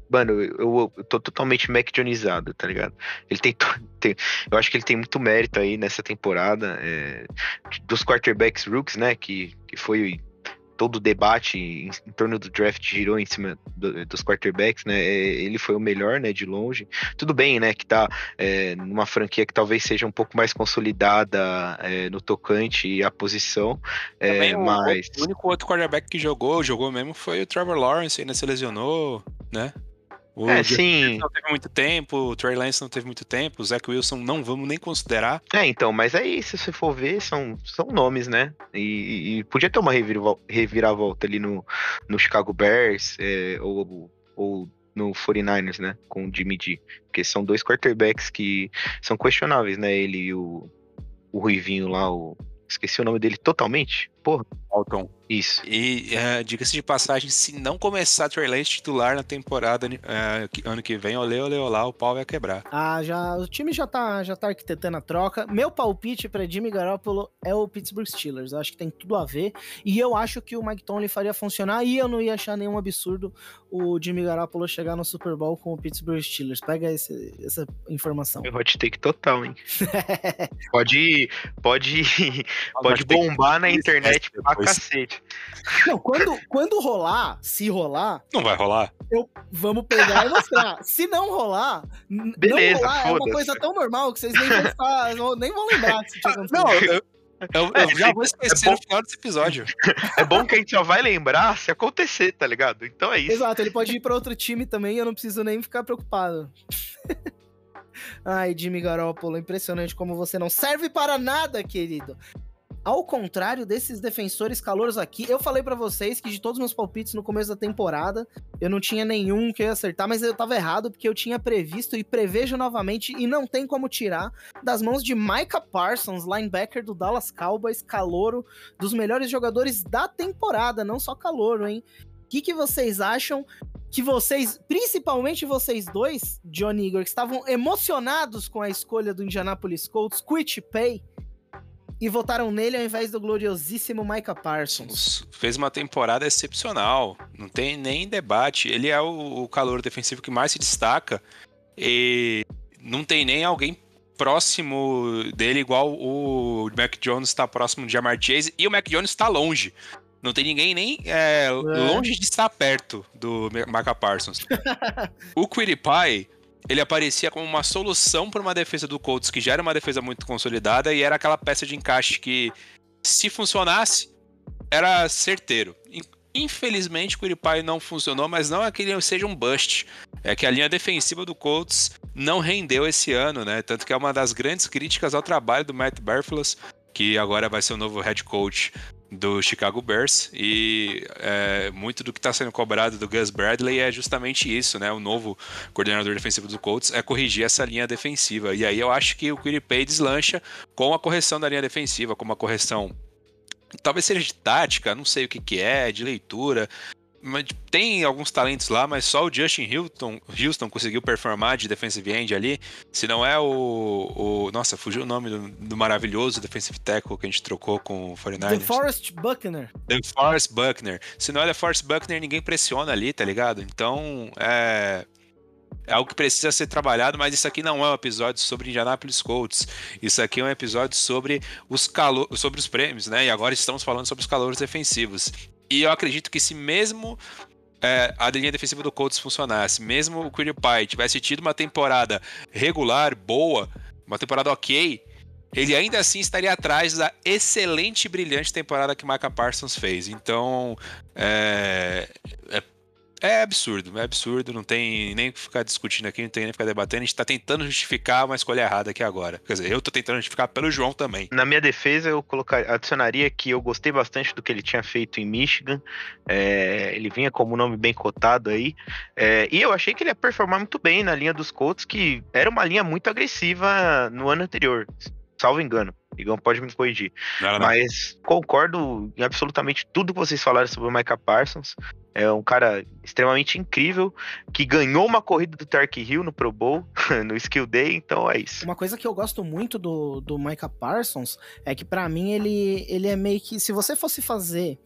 Mano, eu, eu tô totalmente Mac Jonesado, tá ligado? Ele tem, tem- Eu acho que ele tem muito mérito aí nessa temporada. é, dos quarterbacks rooks, né? Que, que foi todo o debate em, em torno do draft girou em cima do- dos quarterbacks, né? é, ele foi o melhor, né? De longe. Tudo bem, né? Que tá é, numa franquia que talvez seja um pouco mais consolidada é, no tocante à posição. É, Também o, mas. o único outro quarterback que jogou, jogou mesmo, foi o Trevor Lawrence, ainda se lesionou, né? O É, sim. não teve muito tempo, o Trey Lance não teve muito tempo, o Zach Wilson não vamos nem considerar. É, então, mas aí, se você for ver, são, são nomes, né? E, e podia ter uma reviravolta ali no, no Chicago Bears é, ou, ou no 49ers, né? Com o Jimmy G. Porque são dois quarterbacks que são questionáveis, né? Ele e o, o Ruivinho lá, o. Esqueci o nome dele totalmente. porra. Alton. Isso. E é, diga-se de passagem, se não começar Trey Lance titular na temporada que- ano que vem, olê, olê, olá, o pau vai quebrar. Ah, já, o time já tá, já tá arquitetando a troca. Meu palpite pra Jimmy Garoppolo é o Pittsburgh Steelers. Eu acho que tem tudo a ver. E eu acho que o Mike Tomlin faria funcionar. E eu não ia achar nenhum absurdo o Jimmy Garoppolo chegar no Super Bowl com o Pittsburgh Steelers. Pega esse- essa informação. Hot take total, hein? pode, pode, pode bombar na internet pra cacete. Não, quando, quando rolar, se rolar, Não vai rolar. eu, vamos pegar e mostrar. Se não rolar, Beleza, não rolar é uma coisa tão normal que vocês nem vão, ficar- nem vão lembrar que isso tinha acontecido. Não, eu, eu- eu É, já vou esquecer é bom. no final desse episódio. É bom que a gente só vai lembrar se acontecer, tá ligado? Então é isso. Exato, ele pode ir pra outro time também e eu não preciso nem ficar preocupado. Ai, Jimmy Garoppolo, impressionante como você não serve para nada, querido. Ao contrário desses defensores calouros aqui, eu falei pra vocês que de todos os meus palpites no começo da temporada, eu não tinha nenhum que eu ia acertar, mas eu tava errado porque eu tinha previsto e prevejo novamente e não tem como tirar das mãos de Micah Parsons, linebacker do Dallas Cowboys, calouro, dos melhores jogadores da temporada, não só calouro, hein? O que, que vocês acham que vocês, principalmente vocês dois, John e Igor, que estavam emocionados com a escolha do Indianapolis Colts, Quit Pay, e votaram nele ao invés do gloriosíssimo Micah Parsons? Fez uma temporada excepcional. Não tem nem debate. Ele é o, o calor defensivo que mais se destaca. E não tem nem alguém próximo dele, igual o Mac Jones está próximo de Jamar Chase. E o Mac Jones está longe. Não tem ninguém nem é, longe de estar perto do Micah Parsons. o Quiddy Pie, ele aparecia como uma solução para uma defesa do Colts, que já era uma defesa muito consolidada e era aquela peça de encaixe que, se funcionasse, era certeiro. In- Infelizmente, o Quiripai não funcionou, mas não é que ele seja um bust. É que a linha defensiva do Colts não rendeu esse ano, né? Tanto que é uma das grandes críticas ao trabalho do Matt Barflos, que agora vai ser o novo head coach do Chicago Bears. E é, muito do que está sendo cobrado do Gus Bradley é justamente isso, né? O novo coordenador defensivo do Colts é corrigir essa linha defensiva. E aí eu acho que o Quiripay deslancha com a correção da linha defensiva, com uma correção talvez seja de tática, não sei o que, que é, de leitura. Mas tem alguns talentos lá, mas só o Justin Houston, Houston conseguiu performar de defensive end ali. Se não é o. o nossa, fugiu o nome do, do maravilhoso defensive tackle que a gente trocou com o 49ers. The Forest Buckner. The Forrest Buckner. Se não é The Forrest Buckner, ninguém pressiona ali, tá ligado? Então, é. É algo que precisa ser trabalhado, mas isso aqui não é um episódio sobre Indianapolis Colts. Isso aqui é um episódio sobre os, calo sobre os prêmios, né? E agora estamos falando sobre os calores defensivos. E eu acredito que se mesmo é, a linha defensiva do Colts funcionasse, mesmo o Quiripay tivesse tido uma temporada regular, boa, uma temporada ok, ele ainda assim estaria atrás da excelente e brilhante temporada que Micah Parsons fez. Então, é, é, é absurdo, é absurdo, não tem nem que ficar discutindo aqui, não tem nem que ficar debatendo, a gente tá tentando justificar uma escolha errada aqui agora. Quer dizer, eu tô tentando justificar pelo João também. Na minha defesa, eu colocar, adicionaria que eu gostei bastante do que ele tinha feito em Michigan. É, ele vinha como um nome bem cotado aí. É, e eu achei que ele ia performar muito bem na linha dos Colts, que era uma linha muito agressiva no ano anterior. Salvo engano. Igão pode me corrigir. Não, não, não. Mas concordo em absolutamente tudo que vocês falaram sobre o Micah Parsons. É um cara extremamente incrível que ganhou uma corrida do Tark Hill no Pro Bowl, no Skill Day, então é isso. Uma coisa que eu gosto muito do, do Micah Parsons é que, pra mim, ele, ele é meio que. Se você fosse fazer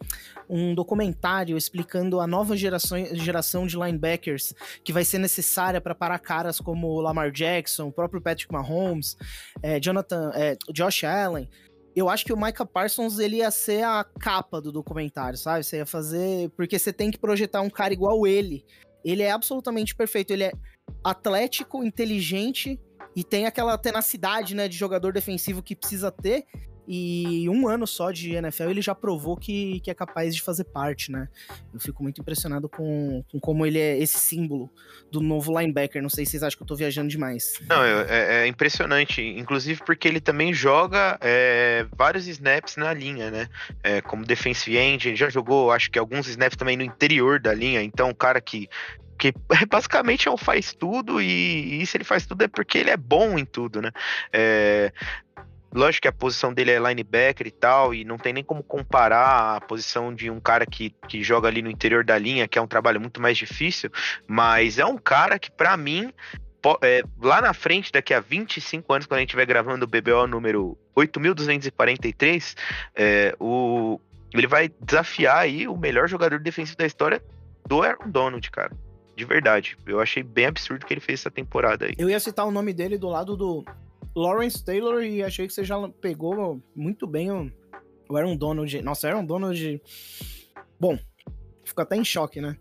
um documentário explicando a nova geração, geração de linebackers que vai ser necessária para parar caras como o Lamar Jackson, o próprio Patrick Mahomes, é, Jonathan, é, Josh Allen. Eu acho que o Micah Parsons ele ia ser a capa do documentário, sabe? Você ia fazer. Porque você tem que projetar um cara igual ele. Ele é absolutamente perfeito. Ele é atlético, inteligente e tem aquela tenacidade, né, de jogador defensivo que precisa ter. E um ano só de NFL ele já provou que, que é capaz de fazer parte, né? Eu fico muito impressionado com, com como ele é esse símbolo do novo linebacker. Não sei se vocês acham que eu tô viajando demais. Não, é, é- impressionante. Inclusive porque ele também joga é, vários snaps na linha, né? É, como defensive end, ele já jogou, acho que alguns snaps também no interior da linha. Então, um cara que, que basicamente é um faz tudo e, e se ele faz tudo é porque ele é bom em tudo, né? É, lógico que a posição dele é linebacker e tal, e não tem nem como comparar a posição de um cara que, que joga ali no interior da linha, que é um trabalho muito mais difícil, mas é um cara que, para mim, é, lá na frente, daqui a 25 anos, quando a gente estiver gravando o BBO número 8.243, é, o, ele vai desafiar aí o melhor jogador defensivo da história do Aaron Donald, cara. De verdade. Eu achei bem absurdo o que ele fez essa temporada aí. Eu ia citar o nome dele do lado do Lawrence Taylor e achei que você já pegou muito bem o, o Aaron Donald. Nossa, Aaron Donald. Bom, fico até em choque, né?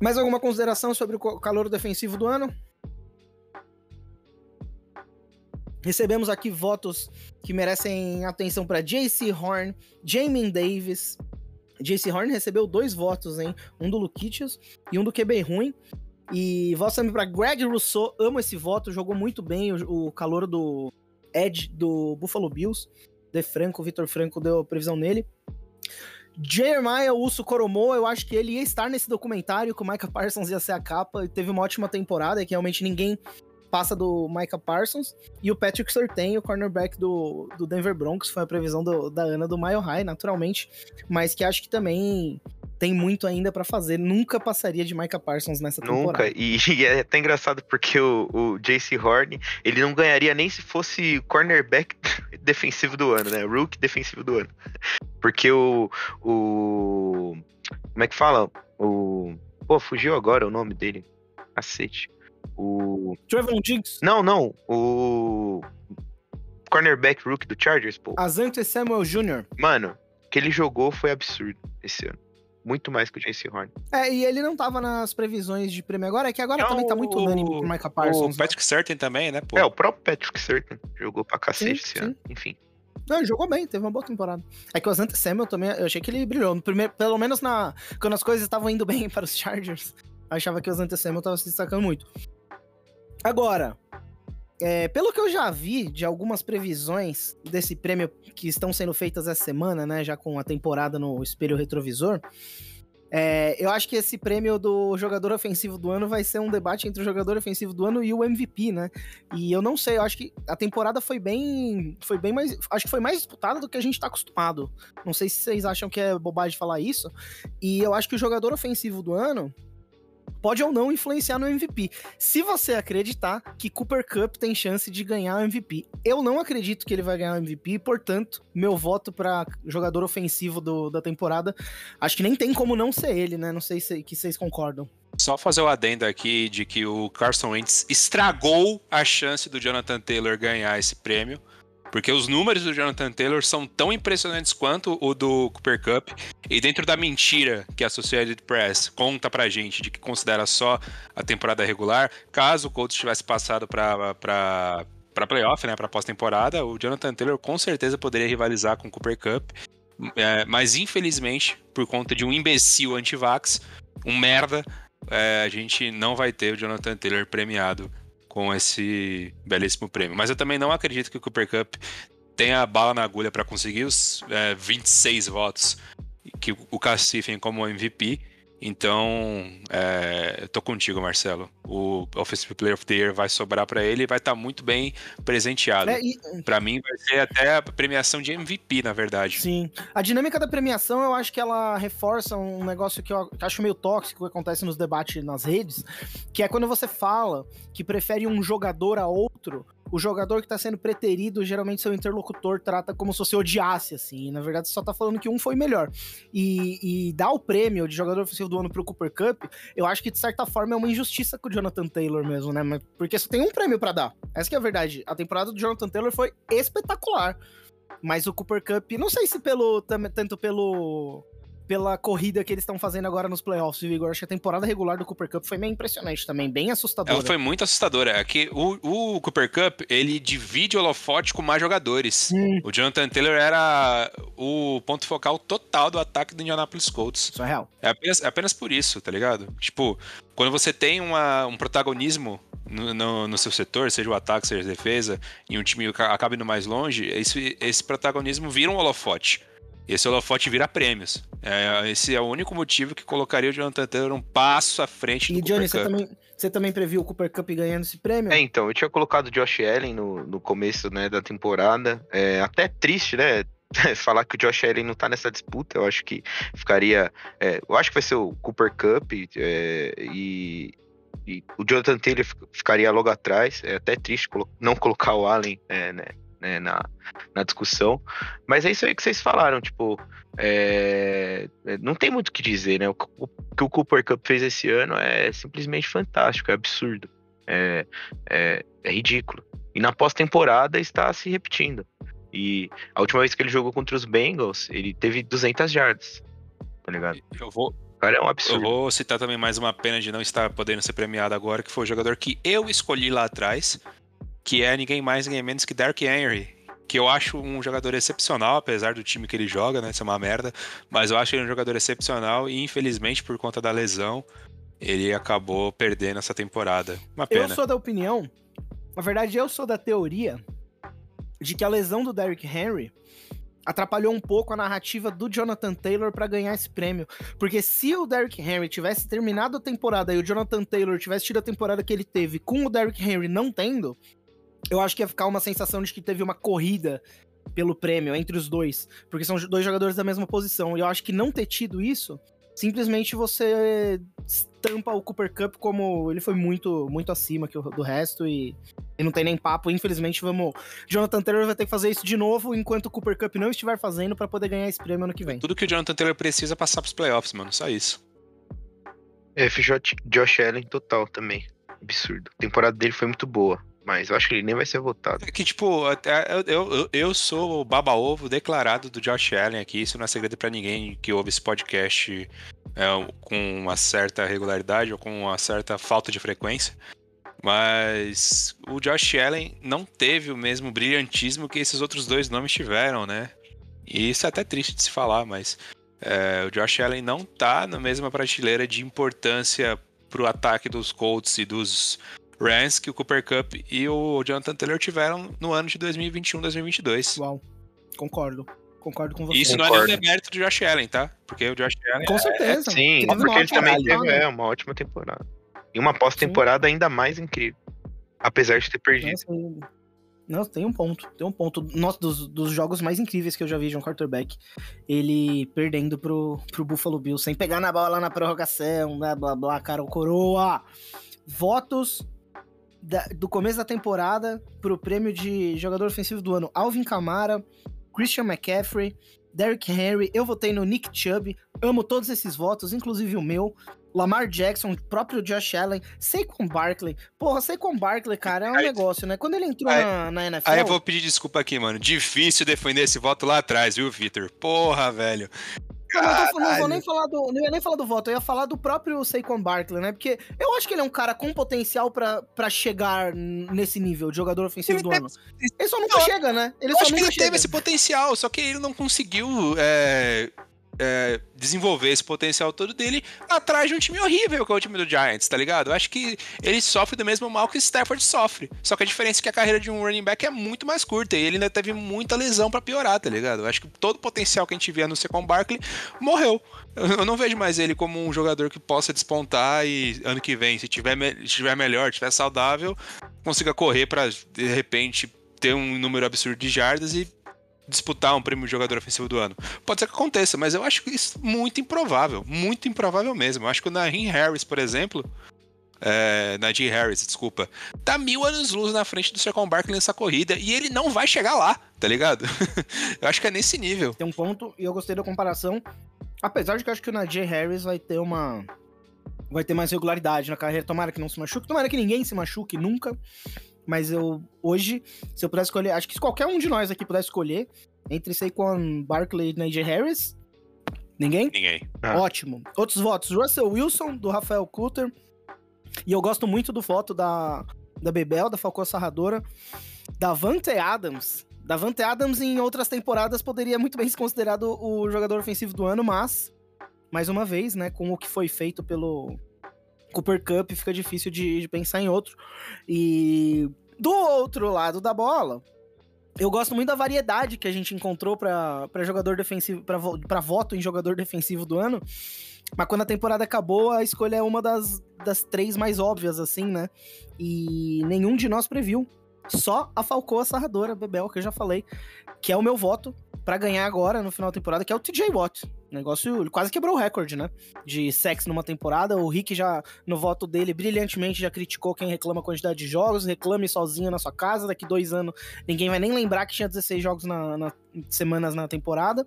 Mais alguma consideração sobre o calor defensivo do ano? Recebemos aqui votos que merecem atenção para JC Horn, Jamin Davis. JC Horn recebeu dois votos, hein? Um do Lukitius e um do QB ruim. E voto também para Greg Rousseau, amo esse voto, jogou muito bem o, o calor do Ed do Buffalo Bills. De Franco, Vitor Franco deu previsão nele. Jeremiah Uso Coromo, eu acho que ele ia estar nesse documentário, que o Micah Parsons ia ser a capa, teve uma ótima temporada, que realmente ninguém passa do Micah Parsons. E o Patrick Surtain, o cornerback do, do Denver Broncos, foi a previsão do, da Ana do Mile High, naturalmente, mas que acho que também tem muito ainda para fazer. Nunca passaria de Micah Parsons nessa temporada. Nunca. E, e é até engraçado porque o, o JC Horn, ele não ganharia nem se fosse cornerback defensivo do ano, né? Rookie defensivo do ano. Porque o, o como é que fala? O pô, fugiu agora o nome dele. Cacete. O. Trevor Diggs? Não, não. O. Cornerback rookie do Chargers, pô. Azante Samuel Jr. Mano, o que ele jogou foi absurdo esse ano. Muito mais que o Jace Horn. É, e ele não tava nas previsões de prêmio agora, é que agora não, também tá muito unânime com o Micah Parsons. O Patrick né? Certain também, né, pô? É, o próprio Patrick Certain jogou pra cacete sim, esse sim. ano. Enfim. Não, ele jogou bem, teve uma boa temporada. É que o Azante Samuel também, eu achei que ele brilhou. No primeiro, pelo menos na, quando as coisas estavam indo bem para os Chargers, eu achava que o Azante Samuel tava se destacando muito. Agora, é, pelo que eu já vi de algumas previsões desse prêmio que estão sendo feitas essa semana, né, já com a temporada no espelho retrovisor, é, eu acho que esse prêmio do jogador ofensivo do ano vai ser um debate entre o jogador ofensivo do ano e o MVP, né? E eu não sei, eu acho que a temporada foi bem. Foi bem mais. Acho que foi mais disputada do que a gente tá acostumado. Não sei se vocês acham que é bobagem falar isso. E eu acho que o jogador ofensivo do ano pode ou não influenciar no MVP. Se você acreditar que Cooper Cup tem chance de ganhar o MVP. Eu não acredito que ele vai ganhar o MVP, portanto, meu voto para jogador ofensivo do, da temporada, acho que nem tem como não ser ele, né? Não sei se que vocês concordam. Só fazer o adendo aqui de que o Carson Wentz estragou a chance do Jonathan Taylor ganhar esse prêmio. Porque os números do Jonathan Taylor são tão impressionantes quanto o do Cooper Cup. E dentro da mentira que a Associated Press conta pra gente de que considera só a temporada regular, caso o Colts tivesse passado pra, pra, pra playoff, né, pra pós-temporada, o Jonathan Taylor com certeza poderia rivalizar com o Cooper Cup. É, mas infelizmente, por conta de um imbecil anti-vax, um merda, é, a gente não vai ter o Jonathan Taylor premiado com esse belíssimo prêmio. Mas eu também não acredito que o Cooper Cup tenha bala na agulha para conseguir os é, 26 votos que o cacifem como MVP. Então, é, eu tô contigo, Marcelo. O Offensive Player of the Year vai sobrar para ele e vai estar tá muito bem presenteado. É, e... Para mim, vai ser até a premiação de MVP, na verdade. Sim. A dinâmica da premiação, eu acho que ela reforça um negócio que eu acho meio tóxico que acontece nos debates nas redes, que é quando você fala que prefere um jogador a outro o jogador que tá sendo preterido, geralmente seu interlocutor trata como se você odiasse, assim. na verdade, você só tá falando que um foi melhor. E, e dar o prêmio de jogador ofensivo do ano pro Cooper Cup, eu acho que de certa forma é uma injustiça com o Jonathan Taylor mesmo, né? Porque só tem um prêmio para dar. Essa que é a verdade. A temporada do Jonathan Taylor foi espetacular. Mas o Cooper Cup, não sei se pelo tanto pelo pela corrida que eles estão fazendo agora nos playoffs, Vigor. Acho que a temporada regular do Cooper Cup foi meio impressionante também, bem assustadora. Ela foi muito assustadora. É que o, o Cooper Cup, ele divide o holofote com mais jogadores. Hum. O Jonathan Taylor era o ponto focal total do ataque do Indianapolis Colts. Isso é real. É apenas, é apenas por isso, tá ligado? Tipo, quando você tem uma, um protagonismo no, no, no, seu setor, seja o ataque, seja a defesa, e um time acaba indo mais longe, esse, esse protagonismo vira um holofote. E esse holofote vira prêmios. É, esse é o único motivo que colocaria o Jonathan Taylor um passo à frente do E Johnny, você Cooper Cup. também, você também previu o Cooper Cup ganhando esse prêmio? É, então, eu tinha colocado o Josh Allen no, no começo né, da temporada. É até triste, né? Falar que o Josh Allen não tá nessa disputa. Eu acho que ficaria. é, eu acho que vai ser o Cooper Cup é, e, e o Jonathan Taylor fi- ficaria logo atrás. É até triste não colocar o Allen é, né, né, na, na discussão. Mas é isso aí que vocês falaram. Tipo, é, é, não tem muito o que dizer, né? O, que o- o que o Cooper Cup fez esse ano é simplesmente fantástico, é absurdo. É, é, é ridículo. E na pós-temporada está se repetindo. E a última vez que ele jogou contra os Bengals, ele teve 200 jardas. Tá ligado? Eu vou, cara é um eu absurdo. vou citar também mais uma pena de não estar podendo ser premiado agora, que foi o jogador que eu escolhi lá atrás, que é ninguém mais, ninguém menos que Derrick Henry. Que eu acho um jogador excepcional, apesar do time que ele joga, né? Isso é uma merda. Mas eu acho ele um jogador excepcional e, infelizmente, por conta da lesão, ele acabou perdendo essa temporada. Uma Eu pena. sou da opinião, na verdade, eu sou da teoria de que a lesão do Derrick Henry atrapalhou um pouco a narrativa do Jonathan Taylor pra ganhar esse prêmio. Porque se o Derrick Henry tivesse terminado a temporada e o Jonathan Taylor tivesse tido a temporada que ele teve com o Derrick Henry não tendo, eu acho que ia ficar uma sensação de que teve uma corrida pelo prêmio entre os dois, porque são dois jogadores da mesma posição. E eu acho que não ter tido isso, simplesmente você estampa o Cooper Cup como ele foi muito muito acima que o- do resto e, e não tem nem papo. Infelizmente, vamos. Jonathan Taylor vai ter que fazer isso de novo enquanto o Cooper Cup não estiver fazendo pra poder ganhar esse prêmio ano que vem. Tudo que o Jonathan Taylor precisa é passar pros playoffs, mano. Só isso. FJ Josh Allen total também. Absurdo. A temporada dele foi muito boa. Mas eu acho que ele nem vai ser votado. É que, tipo, eu, eu, eu- sou o baba-ovo declarado do Josh Allen aqui. Isso não é segredo pra ninguém que ouve esse podcast é, com uma certa regularidade ou com uma certa falta de frequência. Mas o Josh Allen não teve o mesmo brilhantismo que esses outros dois nomes tiveram, né? E isso é até triste de se falar, mas é, o Josh Allen não tá na mesma prateleira de importância pro ataque dos Colts e dos Rams que o Cooper Cup e o Jonathan Taylor tiveram no ano de 2021, 2022. Uau. Concordo. Concordo com você. Isso não é Concordo. nenhum demérito do Josh Allen, tá? Porque o Josh Allen Com certeza. Sim, Teve uma porque ele também temporada. teve é, uma ótima temporada. E uma pós-temporada ainda mais incrível. Apesar de ter perdido. Nossa, eu- Não, tem um ponto. Tem um ponto. Nossa, dos, dos jogos mais incríveis que eu já vi de um quarterback. Ele perdendo pro, pro Buffalo Bills, sem pegar na bola na prorrogação, blá blá blá, cara, o coroa. Votos da- do começo da temporada pro prêmio de jogador ofensivo do ano: Alvin Kamara, Christian McCaffrey, Derrick Henry. Eu votei no Nick Chubb. Amo todos esses votos, inclusive o meu. Lamar Jackson, próprio Josh Allen, Saquon Barkley. Porra, Saquon Barkley, cara, é um Aí- negócio, né? Quando ele entrou Aí- na, na NFL... Aí eu vou pedir desculpa aqui, mano. Difícil defender esse voto lá atrás, viu, Vitor? Porra, velho. Não, não, tô- não vou nem falar do. Não ia nem falar do voto, eu ia falar do próprio Saquon Barkley, né? Porque eu acho que ele é um cara com potencial pra, pra chegar nesse nível de jogador ofensivo Ele do teve- ano. Ele só nunca Eu- chega, né? Ele Eu acho que ele chega. teve esse potencial, só que ele não conseguiu é, é, desenvolver esse potencial todo dele atrás de um time horrível, que é o time do Giants, tá ligado? Eu acho que ele sofre do mesmo mal que Stafford sofre. Só que a diferença é que a carreira de um running back é muito mais curta e ele ainda teve muita lesão pra piorar, tá ligado? Eu acho que todo o potencial que a gente via no Secon Barkley morreu. Eu não vejo mais ele como um jogador que possa despontar e ano que vem, se tiver, se tiver melhor, tiver saudável, consiga correr pra de repente ter um número absurdo de jardas e disputar um prêmio de jogador ofensivo do ano. Pode ser que aconteça, mas eu acho isso muito improvável. Muito improvável mesmo. Eu acho que o Nahin Harris, por exemplo. É, Najee Harris, desculpa. Tá mil anos luz na frente do Saquon Barkley nessa corrida e ele não vai chegar lá, tá ligado? eu acho que é nesse nível. Tem um ponto, e eu gostei da comparação. Apesar de que eu acho que o Najee Harris vai ter uma. Vai ter mais regularidade na carreira. Tomara que não se machuque. Tomara que ninguém se machuque nunca. Mas eu, hoje, se eu pudesse escolher, acho que se qualquer um de nós aqui pudesse escolher entre Saquon Barkley e Najee Harris, ninguém? Ninguém. Ah. Ótimo. Outros votos: Russell Wilson, do Rafael Kutter. E eu gosto muito do voto da, da Bebel, da Falcão Sarradora. Davante Adams. Davante Adams, em outras temporadas, poderia muito bem ser considerado o jogador ofensivo do ano, mas, mais uma vez, né, com o que foi feito pelo Cooper Cup, fica difícil de, de pensar em outro. E do outro lado da bola, Eu gosto muito da variedade que a gente encontrou pra jogador defensivo, pra voto em jogador defensivo do ano. Mas quando a temporada acabou, a escolha é uma das, das três mais óbvias, assim, né? E nenhum de nós previu. Só a Falcoa Sarradora, Bebel, que eu já falei, que é o meu voto pra ganhar agora no final da temporada, que é o TJ Watt. O negócio quase quebrou o recorde, né? De sexo numa temporada. O Rick já, no voto dele, brilhantemente já criticou quem reclama a quantidade de jogos. Reclame sozinho na sua casa. Daqui dois anos ninguém vai nem lembrar que tinha 16 jogos na, na- semanas na temporada.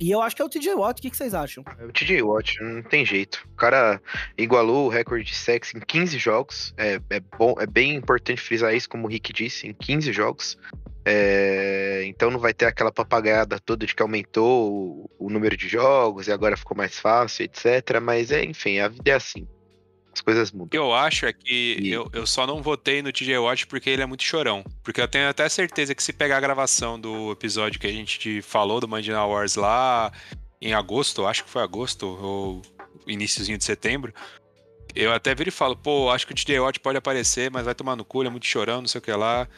E eu acho que é o TJ Watt. O que, que vocês acham? É O TJ Watt, não tem jeito. O cara igualou o recorde de sexo em 15 jogos. É, é bom, é bem importante frisar isso, como o Rick disse, em 15 jogos. É, então não vai ter aquela papagaiada toda de que aumentou o, o número de jogos e agora ficou mais fácil, etc. Mas é, enfim, a vida é assim. As coisas O mudam. que eu acho é que E- eu, eu só não votei no TJ Watt porque ele é muito chorão. Porque eu tenho até certeza que se pegar a gravação do episódio que a gente falou do Mandina Wars lá em agosto, acho que foi agosto ou iníciozinho de setembro, eu até viro e falo, pô, acho que o TJ Watt pode aparecer, mas vai tomar no cu, ele é muito chorão, não sei o que lá.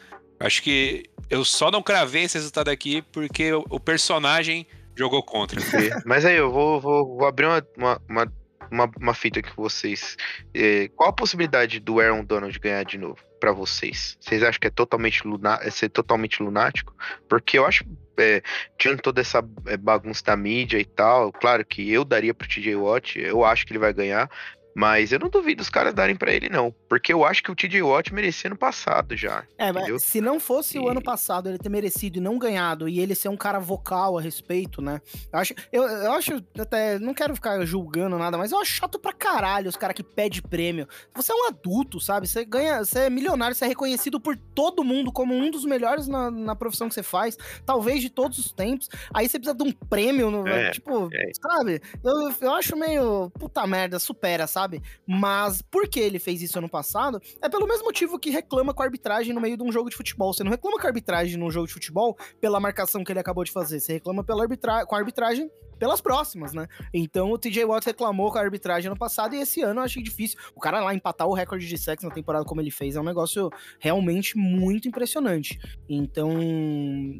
Acho que eu só não cravei esse resultado aqui porque o, personagem jogou contra. Mas aí eu vou, vou, vou abrir uma, uma, uma, uma, uma fita aqui com vocês. É, qual a possibilidade do Aaron Donald ganhar de novo pra vocês? Vocês acham que é totalmente luna é ser totalmente lunático? Porque eu acho, é, tirando toda essa é, bagunça da mídia e tal, claro que eu daria pro TJ Watt, eu acho que ele vai ganhar. Mas eu não duvido os caras darem pra ele, não. Porque eu acho que o TJ Watt merecia no passado já. É, Entendeu? mas se não fosse o E- ano passado ele ter merecido e não ganhado, e ele ser um cara vocal a respeito, né? Eu acho, eu, eu acho até, não quero ficar julgando nada, mas eu acho chato pra caralho os caras que pedem prêmio. Você é um adulto, sabe? Você ganha, você é milionário, você é reconhecido por todo mundo como um dos melhores na, na profissão que você faz, talvez de todos os tempos. Aí você precisa de um prêmio, no- É, tipo, é. sabe? Eu, eu acho meio puta merda, supera, sabe? Mas por que ele fez isso ano passado? É pelo mesmo motivo que reclama com a arbitragem no meio de um jogo de futebol. Você não reclama com a arbitragem num jogo de futebol pela marcação que ele acabou de fazer. Você reclama pela arbitra com a arbitragem pelas próximas, né? Então o TJ Watt reclamou com a arbitragem ano passado e esse ano eu achei difícil. O cara lá empatar o recorde de sexo na temporada como ele fez é um negócio realmente muito impressionante. Então,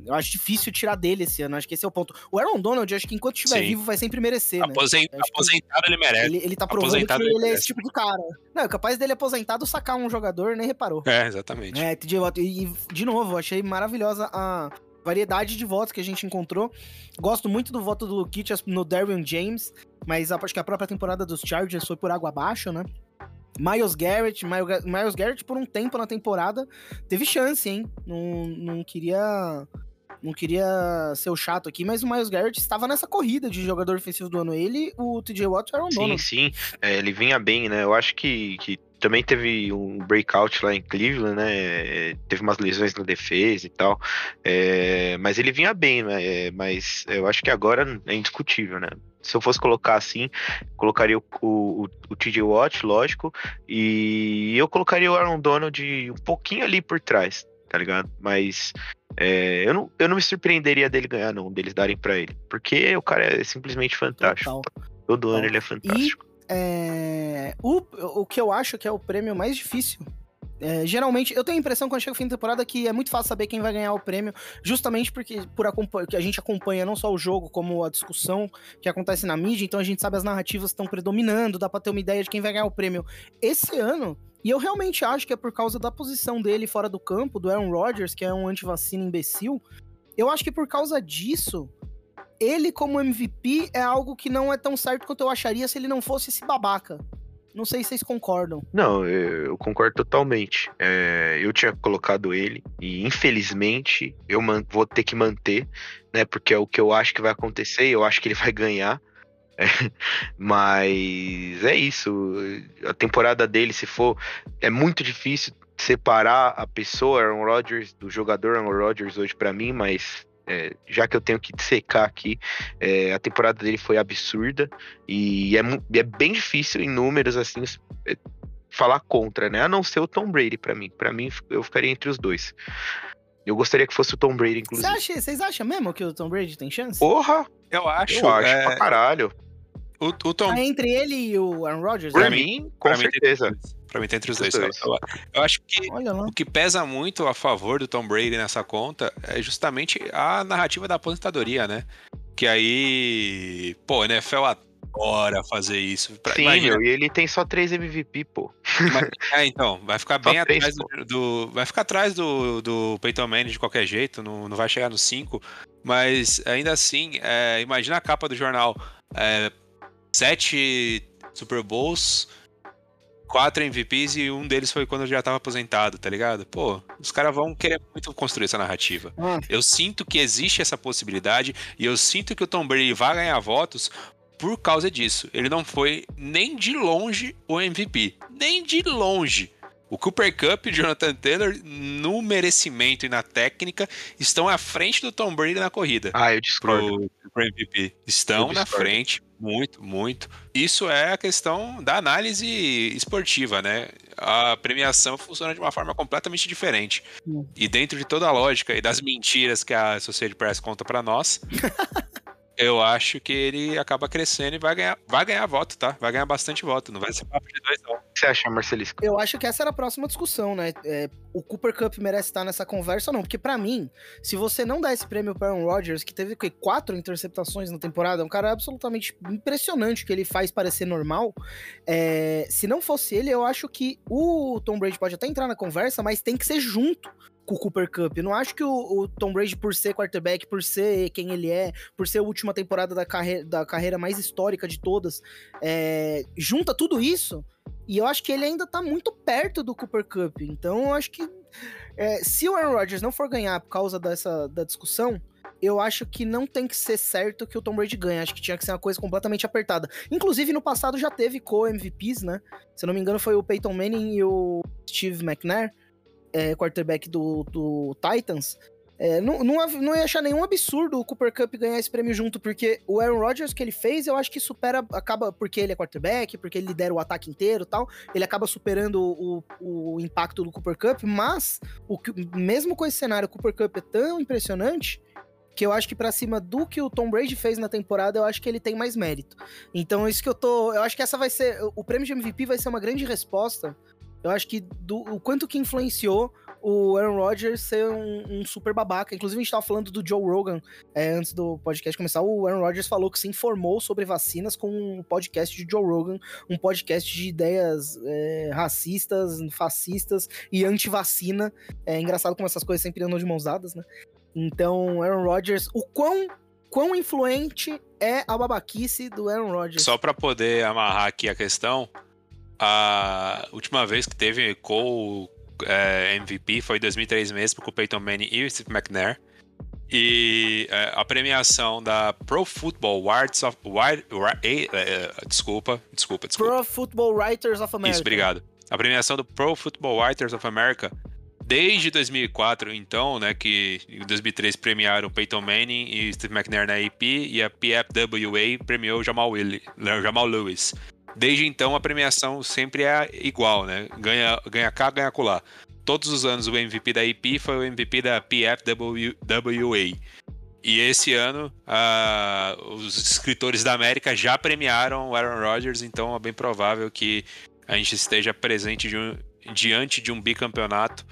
eu acho difícil tirar dele esse ano. Acho que esse é o ponto. O Aaron Donald, acho que enquanto estiver Sim. vivo, vai sempre merecer, né? Aposen- Acho que- Aposentado ele merece. Ele, ele tá provando que Aposentado ele ele é esse tipo de cara. Não, é capaz dele aposentado sacar um jogador nem reparou. É, exatamente. É, TJ Watt. E, e, de novo, eu achei maravilhosa a variedade de votos que a gente encontrou. Gosto muito do voto do Lukic no Darion James, mas acho que a própria temporada dos Chargers foi por água abaixo, né? Miles Garrett, Miles Garrett por um tempo na temporada teve chance, hein? Não, não queria não queria ser o chato aqui, mas o Miles Garrett estava nessa corrida de jogador defensivo do ano. Ele, o TJ Watt e o Aaron Sim, sim. É, ele vinha bem, né? Eu acho que, que também teve um breakout lá em Cleveland, né? É, Teve umas lesões na defesa e tal. É, mas ele vinha bem, né? É, mas eu acho que agora é indiscutível, né? Se eu fosse colocar assim, colocaria o, o, o TJ Watt, lógico, e eu colocaria o Aaron Donald um pouquinho ali por trás, tá ligado? Mas é, eu, não, eu não me surpreenderia dele ganhar, não, deles darem pra ele. Porque o cara é simplesmente fantástico. Total. Todo ano Total. ele é fantástico. É, o, o que eu acho que é o prêmio mais difícil. é, geralmente, eu tenho a impressão quando chega o fim da temporada que é muito fácil saber quem vai ganhar o prêmio, justamente porque por que a gente acompanha não só o jogo, como a discussão que acontece na mídia, então a gente sabe as narrativas estão predominando, dá pra ter uma ideia de quem vai ganhar o prêmio. Esse ano, e eu realmente acho que é por causa da posição dele fora do campo, do Aaron Rodgers, que é um antivacina imbecil, eu acho que por causa disso, ele como MVP é algo que não é tão certo quanto eu acharia se ele não fosse esse babaca. Não sei se vocês concordam. Não, eu concordo totalmente. É, eu tinha colocado ele e infelizmente eu vou ter que manter, né? Porque é o que eu acho que vai acontecer. Eu acho que ele vai ganhar. É, mas é isso. A temporada dele, se for, é muito difícil separar a pessoa Aaron Rodgers do jogador Aaron Rodgers hoje pra mim, mas é, já que eu tenho que secar aqui, é, a temporada dele foi absurda e é, é bem difícil em números assim é, falar contra, né? A não ser o Tom Brady pra mim. Pra mim eu ficaria entre os dois. Eu gostaria que fosse o Tom Brady, Cê inclusive. acha- Vocês acham mesmo que o Tom Brady tem chance? Porra, Eu acho. eu acho é, pra caralho. O, o Tom, Ah, entre ele e o Aaron Rodgers? Por né? Pra mim, com pra mim tem certeza. chance. Pra mim tá entre os dois. dois. Eu, eu acho que o que pesa muito a favor do Tom Brady nessa conta é justamente a narrativa da aposentadoria, né? Que aí, pô, a NFL adora fazer isso. Pra- Sim, imagina- meu, e ele tem só três MVP, pô. Mas- é, então, vai ficar Só bem três, atrás do, do- Vai ficar atrás do, do Peyton Manning de qualquer jeito, não, não vai chegar nos 5. Mas ainda assim, é, imagina a capa do jornal. É, sete Super Bowls, quatro MVPs e um deles foi quando eu já tava aposentado, tá ligado? Pô, os caras vão querer muito construir essa narrativa. Ah, Eu sinto que existe essa possibilidade e eu sinto que o Tom Brady vai ganhar votos por causa disso. Ele não foi nem de longe o MVP. Nem de longe. O Cooper Cup e o Jonathan Taylor, no merecimento e na técnica, estão à frente do Tom Brady na corrida Ah, eu discordo. pro, pro MVP. Estão Eu na discordo. frente, muito, muito. Isso é a questão da análise esportiva, né? A premiação funciona de uma forma completamente diferente. Hum. E dentro de toda a lógica e das mentiras que a Associated Press conta pra nós, eu acho que ele acaba crescendo e vai ganhar, vai ganhar voto, tá? Vai ganhar bastante voto. Não vai ser papo de dois, não. O que você acha, Marcelisco? Eu acho que essa era a próxima discussão, né? É, o Cooper Cup merece estar nessa conversa ou não? Porque pra mim, se você não dá esse prêmio para Aaron Rodgers, que teve o quê? quatro interceptações na temporada, é um cara absolutamente impressionante que ele faz parecer normal. É, se não fosse ele, eu acho que o Tom Brady pode até entrar na conversa, mas tem que ser junto com o Cooper Cup. Eu não acho que o, o Tom Brady, por ser quarterback, por ser quem ele é, por ser a última temporada da, carre da carreira mais histórica de todas, é, junta tudo isso e eu acho que ele ainda tá muito perto do Cooper Cup. Então eu acho que é, se o Aaron Rodgers não for ganhar por causa dessa da discussão, eu acho que não tem que ser certo que o Tom Brady ganhe. Acho que tinha que ser uma coisa completamente apertada. Inclusive, no passado já teve co-MVPs, né? Se eu não me engano, foi o Peyton Manning e o Steve McNair, é, quarterback do, do Titans. É, não, não, não ia achar nenhum absurdo o Cooper Cup ganhar esse prêmio junto, porque o Aaron Rodgers que ele fez, eu acho que supera, acaba, porque ele é quarterback, porque ele lidera o ataque inteiro tal, ele acaba superando o, o impacto do Cooper Cup, mas o, mesmo com esse cenário, o Cooper Cup é tão impressionante que eu acho que pra cima do que o Tom Brady fez na temporada, eu acho que ele tem mais mérito. Então, isso que eu tô. Eu acho que essa vai ser. O prêmio de MVP vai ser uma grande resposta. Eu acho que do, o quanto que influenciou o Aaron Rodgers ser um, um super babaca. Inclusive, a gente tava falando do Joe Rogan é, antes do podcast começar. O Aaron Rodgers falou que se informou sobre vacinas com um podcast de Joe Rogan, um podcast de ideias é, racistas, fascistas e anti-vacina. É engraçado como essas coisas sempre andam de mãos dadas, né? Então, Aaron Rodgers, o quão, quão influente é a babaquice do Aaron Rodgers? Só pra poder amarrar aqui a questão, a última vez que teve co é, MVP foi em 2003 mesmo, com o Peyton Manning e o Steve McNair. E é, a premiação da Pro Football Awards of... Wide, eh, eh, desculpa, desculpa, desculpa. Pro Football Writers of America. Isso, obrigado. A premiação do Pro Football Writers of America, desde 2004, então, né, que em 2003 premiaram Peyton Manning e Steve McNair na AP, e a PFWA premiou Jamal, Willi, Jamal Lewis. Desde então, a premiação sempre é igual, né? Ganha, ganha cá, ganha colar. Todos os anos o MVP da AP foi o MVP da PFWA. E esse ano, ah, os escritores da América já premiaram o Aaron Rodgers, então é bem provável que a gente esteja presente de um- diante de um bicampeonato,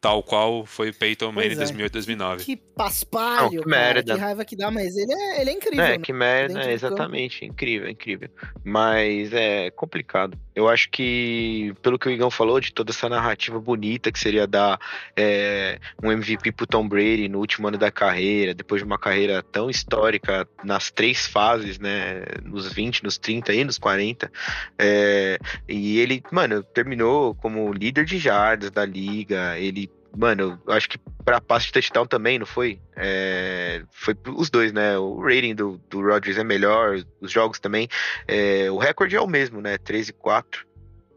tal qual foi o Peyton Manning em é. 2008 2009. Que paspalho, Não, que cara, merda. que raiva que dá, mas ele é, ele é incrível, É, né? que merda, é, exatamente, incrível, incrível. Mas é complicado. Eu acho que, pelo que o Igão falou, de toda essa narrativa bonita que seria dar é, um MVP pro Tom Brady no último ano da carreira, depois de uma carreira tão histórica nas três fases, né? Nos 20, nos 30 e nos 40. é, e ele, mano, terminou como líder de jardas da liga. Ele Mano, eu acho que pra passe de touchdown também, não foi? É, foi os dois, né? O rating do, do Rodgers é melhor, os jogos também. É, o recorde é o mesmo, né? 13 e 4.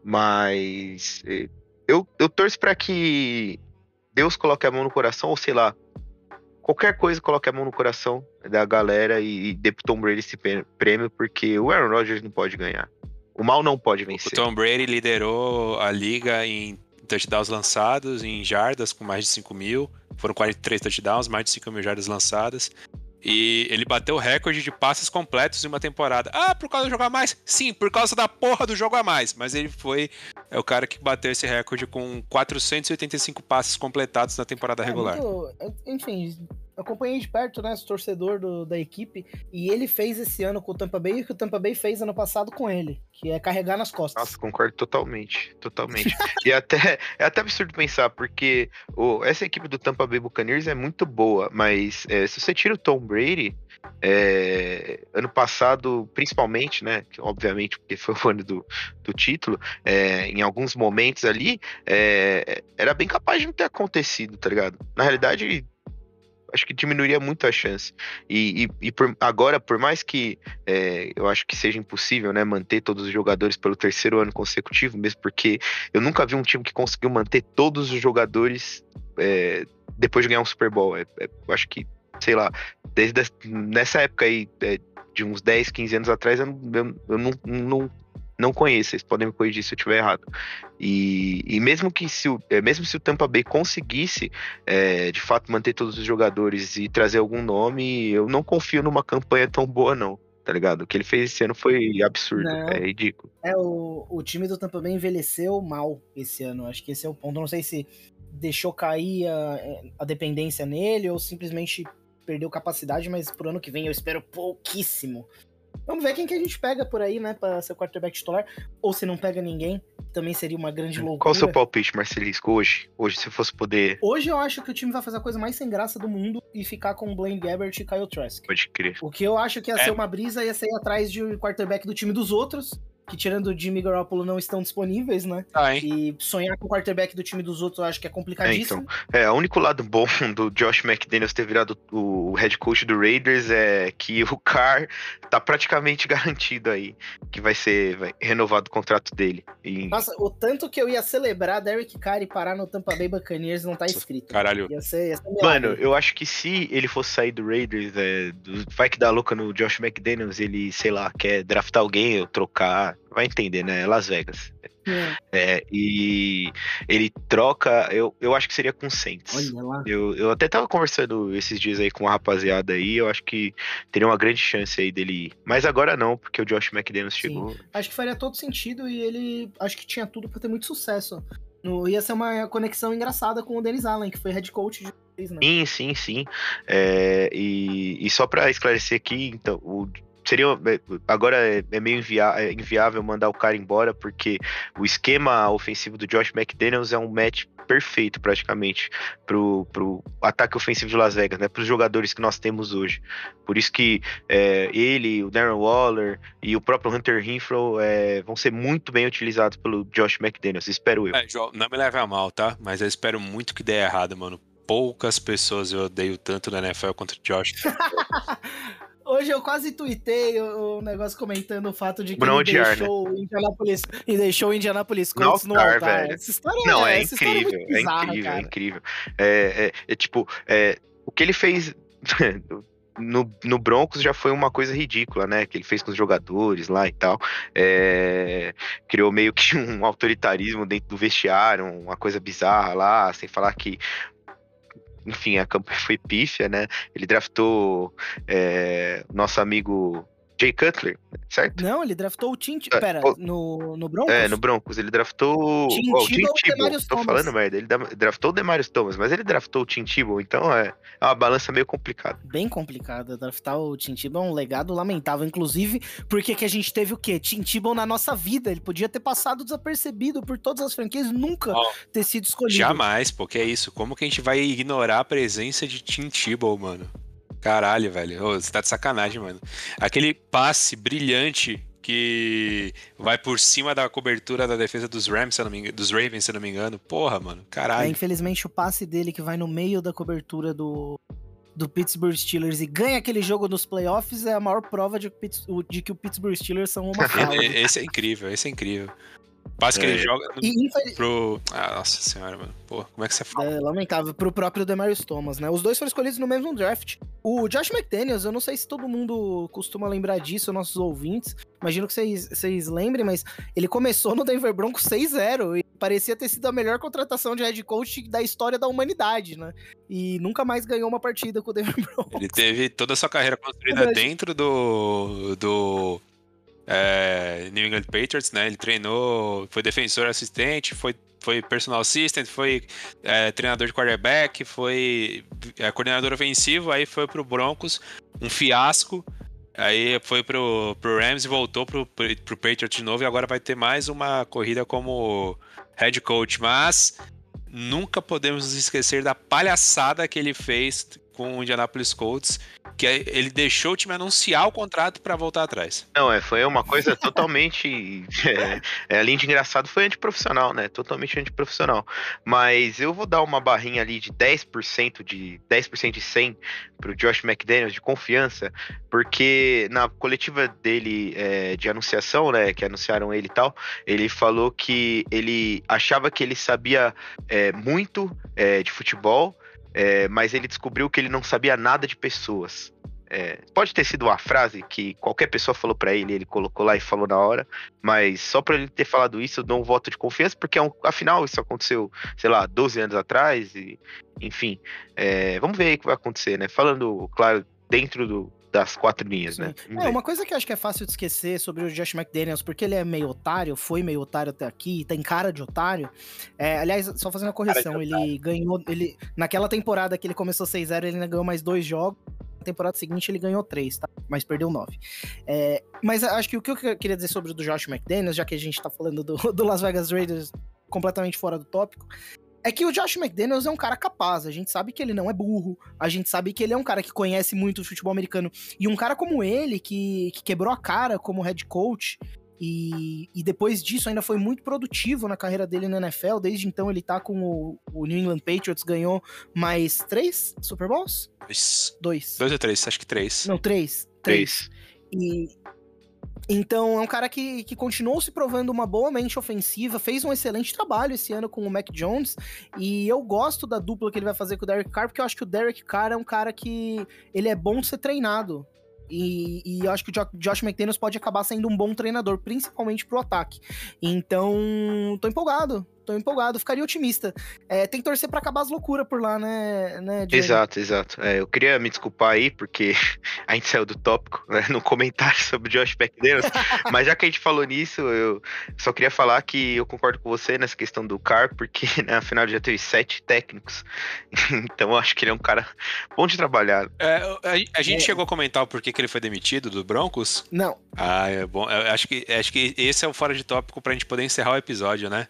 Mas é, eu, eu torço pra que Deus coloque a mão no coração, ou sei lá, qualquer coisa coloque a mão no coração da galera e, e dê pro Tom Brady esse prê- prêmio, porque o Aaron Rodgers não pode ganhar. O mal não pode O vencer. Tom Brady liderou a liga em touchdowns lançados, em jardas com mais de 5 mil. Foram 43 touchdowns, mais de 5 mil jardas lançadas. E ele bateu o recorde de passes completos em uma temporada. Ah, por causa do jogo a mais? Sim, por causa da porra do jogo a mais. Mas ele foi é o cara que bateu esse recorde com 485 passes completados na temporada É, regular. muito- enfim, acompanhei de perto, né, esse torcedor do- da equipe, e ele fez esse ano com o Tampa Bay o que o Tampa Bay fez ano passado com ele, que é carregar nas costas. Nossa, concordo totalmente, totalmente. e até é até absurdo pensar, porque essa equipe do Tampa Bay Buccaneers é muito boa, mas é, se você tira o Tom Brady, é, ano passado, principalmente, né, obviamente porque foi o ano do, do título, é, em alguns momentos ali, é, era bem capaz de não ter acontecido, tá ligado? Na realidade, acho que diminuiria muito a chance. E, e- e por- agora, por mais que é, eu acho que seja impossível, né, manter todos os jogadores pelo terceiro ano consecutivo, mesmo porque eu nunca vi um time que conseguiu manter todos os jogadores é, depois de ganhar um Super Bowl. É- é- eu acho que, sei lá, desde nessa época aí, é, de uns 10, 15 anos atrás, eu, eu- eu não, não, não conheço. Vocês podem me corrigir se eu estiver errado. E, e mesmo que se o, é, mesmo se o Tampa Bay conseguisse é, de fato manter todos os jogadores e trazer algum nome, eu não confio numa campanha tão boa, não. Tá ligado? O que ele fez esse ano foi absurdo, Não. é ridículo. É, o, o time do Tampa Bay envelheceu mal esse ano. Acho que esse é o ponto. Não sei se deixou cair a, a dependência nele ou simplesmente perdeu capacidade, mas pro ano que vem eu espero pouquíssimo. Vamos ver quem que a gente pega por aí, né, pra ser quarterback titular. Ou se não pega ninguém, também seria uma grande loucura. Qual o seu palpite, Marcelisco, hoje? Hoje, se fosse poder, Hoje eu acho que o time vai fazer a coisa mais sem graça do mundo e ficar com Blaine Gabbert e Kyle Trask. pode crer. O que eu acho que ia É. ser uma brisa ia ser ir atrás de um quarterback do time dos outros, que tirando o Jimmy Garoppolo não estão disponíveis, né? Ah? E sonhar com o quarterback do time dos outros eu acho que é complicadíssimo. É, o único lado bom do Josh McDaniels ter virado o, head coach do Raiders é que o Carr tá praticamente garantido aí que vai ser vai, renovado o contrato dele. E, Nossa, o tanto que eu ia celebrar Derek Carr e parar no Tampa Bay Buccaneers não tá escrito. Caralho. Ia ser, ia ser Mano, eu acho que se ele fosse sair do Raiders, é, do- vai que dá louca no Josh McDaniels, ele, sei lá, quer draftar alguém ou trocar. Vai entender, né? Las Vegas. É, É, e ele troca, eu, eu acho que seria com Saints. Eu, eu até tava conversando esses dias aí com a rapaziada aí, eu acho que teria uma grande chance aí dele ir. Mas agora não, porque o Josh McDaniels Sim. chegou. Acho que faria todo sentido e ele acho que tinha tudo pra ter muito sucesso. No, ia ser uma conexão engraçada com o Dennis Allen, que foi head coach de vocês, né? Sim, sim, sim. É, e, e só pra esclarecer aqui, então, o, seria é, agora é, é meio é inviável mandar o cara embora porque o esquema ofensivo do Josh McDaniels é um match perfeito praticamente pro, pro ataque ofensivo de Las Vegas, né? Para os jogadores que nós temos hoje. Por isso que é, ele, o Darren Waller e o próprio Hunter Renfro é, vão ser muito bem utilizados pelo Josh McDaniels, espero eu. É, João, não me leve a mal, tá? Mas eu espero muito que dê errado, mano. Poucas pessoas eu odeio tanto na NFL contra o Josh. Hoje eu quase tuitei o, o negócio comentando o fato de que ele odiar, né? deixou, o Indianapolis, e deixou o Indianapolis Colts no altar, altar. velho. Essa história Não, é, história incrível, é bizarra, incrível, é incrível. É, é- é tipo, é, o que ele fez no, no Broncos já foi uma coisa ridícula, né? Que ele fez com os jogadores lá e tal. É, criou meio que um autoritarismo dentro do vestiário, uma coisa bizarra lá, sem falar que. Enfim, a campanha foi pífia, né? Ele draftou é, nosso amigo Jay Cutler, certo? Não, ele draftou o Tim. É, Pera, o- no, no Broncos? É, no Broncos. Ele draftou Tim oh, o Tebow ou Tebow. Tô Thomas? falando merda. Ele draftou o Demarius Thomas, mas ele draftou o Tim Tebow, então é, é uma balança meio complicada. Bem complicado. Draftar o Tim Tebow é um legado lamentável. Inclusive, porque que a gente teve o quê? Tim Tebow na nossa vida. Ele podia ter passado desapercebido por todas as franquias e nunca Ó, ter sido escolhido. Jamais, pô, que é isso? Como que a gente vai ignorar a presença de Tim Tebow, mano? Caralho, velho. Ô, você tá de sacanagem, mano. Aquele passe brilhante que vai por cima da cobertura da defesa dos Rams, se eu não me engano, dos Ravens, se eu não me engano. Porra, mano. É, Caralho. infelizmente, o passe dele que vai no meio da cobertura do, do Pittsburgh Steelers e ganha aquele jogo nos playoffs é a maior prova de, de que o Pittsburgh Steelers são uma fraude. Esse é incrível, esse é incrível. Passe que É. ele joga no- e infeliz- pro. Ah, nossa senhora, mano. Pô, como é que você fala? É lamentável pro próprio Demarius Thomas, né? Os dois foram escolhidos no mesmo draft. O Josh McDaniels, eu não sei se todo mundo costuma lembrar disso, nossos ouvintes. Imagino que vocês, vocês lembrem, mas ele começou no Denver Broncos 6-0 e parecia ter sido a melhor contratação de head coach da história da humanidade, né? E nunca mais ganhou uma partida com o Denver Broncos. Ele teve toda a sua carreira construída dentro do, do é, New England Patriots, né? Ele treinou, foi defensor assistente, foi, foi personal assistant, foi é, treinador de quarterback, foi é, coordenador ofensivo, aí foi pro Broncos, um fiasco. Aí foi pro, pro Rams e voltou pro, pro Patriots de novo e agora vai ter mais uma corrida como head coach. Mas nunca podemos esquecer da palhaçada que ele fez com o Indianapolis Colts, que ele deixou o time anunciar o contrato pra voltar atrás. Não, é, foi uma coisa totalmente. É, é, além de engraçado, foi antiprofissional, né? Totalmente antiprofissional. Mas eu vou dar uma barrinha ali de 10% de 10% de 100 pro Josh McDaniels de confiança, porque na coletiva dele é, de anunciação, né? Que anunciaram ele e tal, ele falou que ele achava que ele sabia é, muito é, de futebol. É, mas ele descobriu que ele não sabia nada de pessoas. É, pode ter sido uma frase que qualquer pessoa falou pra ele, ele colocou lá e falou na hora, mas só pra ele ter falado isso, eu dou um voto de confiança, porque é um- afinal isso aconteceu, sei lá, 12 anos atrás, e enfim, é, vamos ver aí o que vai acontecer, né? Falando, claro, dentro do- das quatro linhas, né? Vamos É, ver. uma coisa que eu acho que é fácil de esquecer sobre o Josh McDaniels, porque ele é meio otário, foi meio otário até aqui, tem cara de otário. É, aliás, só fazendo a correção, ele ganhou. ele Naquela temporada que ele começou 6-0, ele ainda ganhou mais dois jogos. Na temporada seguinte ele ganhou três, tá? Mas perdeu nove. É, mas acho que o que eu queria dizer sobre o do Josh McDaniels, já que a gente tá falando do, do Las Vegas Raiders completamente fora do tópico, é que o Josh McDaniels é um cara capaz. A gente sabe que ele não é burro. A gente sabe que ele é um cara que conhece muito o futebol americano. E um cara como ele, que, que quebrou a cara como head coach, e, e depois disso ainda foi muito produtivo na carreira dele na NFL. Desde então ele tá com o, o New England Patriots, ganhou mais três Super Bowls? Dois, Dois. dois ou três? Acho que três. Não, três. Três. E então é um cara que, que continuou se provando uma boa mente ofensiva, fez um excelente trabalho esse ano com o Mac Jones, e eu gosto da dupla que ele vai fazer com o Derek Carr, porque eu acho que o Derek Carr é um cara que ele é bom de ser treinado. E, e eu acho que o Jo- Josh McDaniels pode acabar sendo um bom treinador, principalmente pro ataque. Então, tô empolgado, tô empolgado, ficaria otimista. É, tem que torcer pra acabar as loucuras por lá, né, né? Exato, exato. É, eu queria me desculpar aí, porque a gente saiu do tópico, né, no comentário sobre o Josh McDaniels, mas já que a gente falou nisso, eu só queria falar que eu concordo com você nessa questão do Carr, porque né, afinal ele já teve sete técnicos, então eu acho que ele é um cara bom de trabalhar. É, a, a gente É. chegou a comentar o porquê que ele foi demitido do Broncos. Não, Ah, é bom. Eu acho que, acho que esse é o fora de tópico pra gente poder encerrar o episódio, né?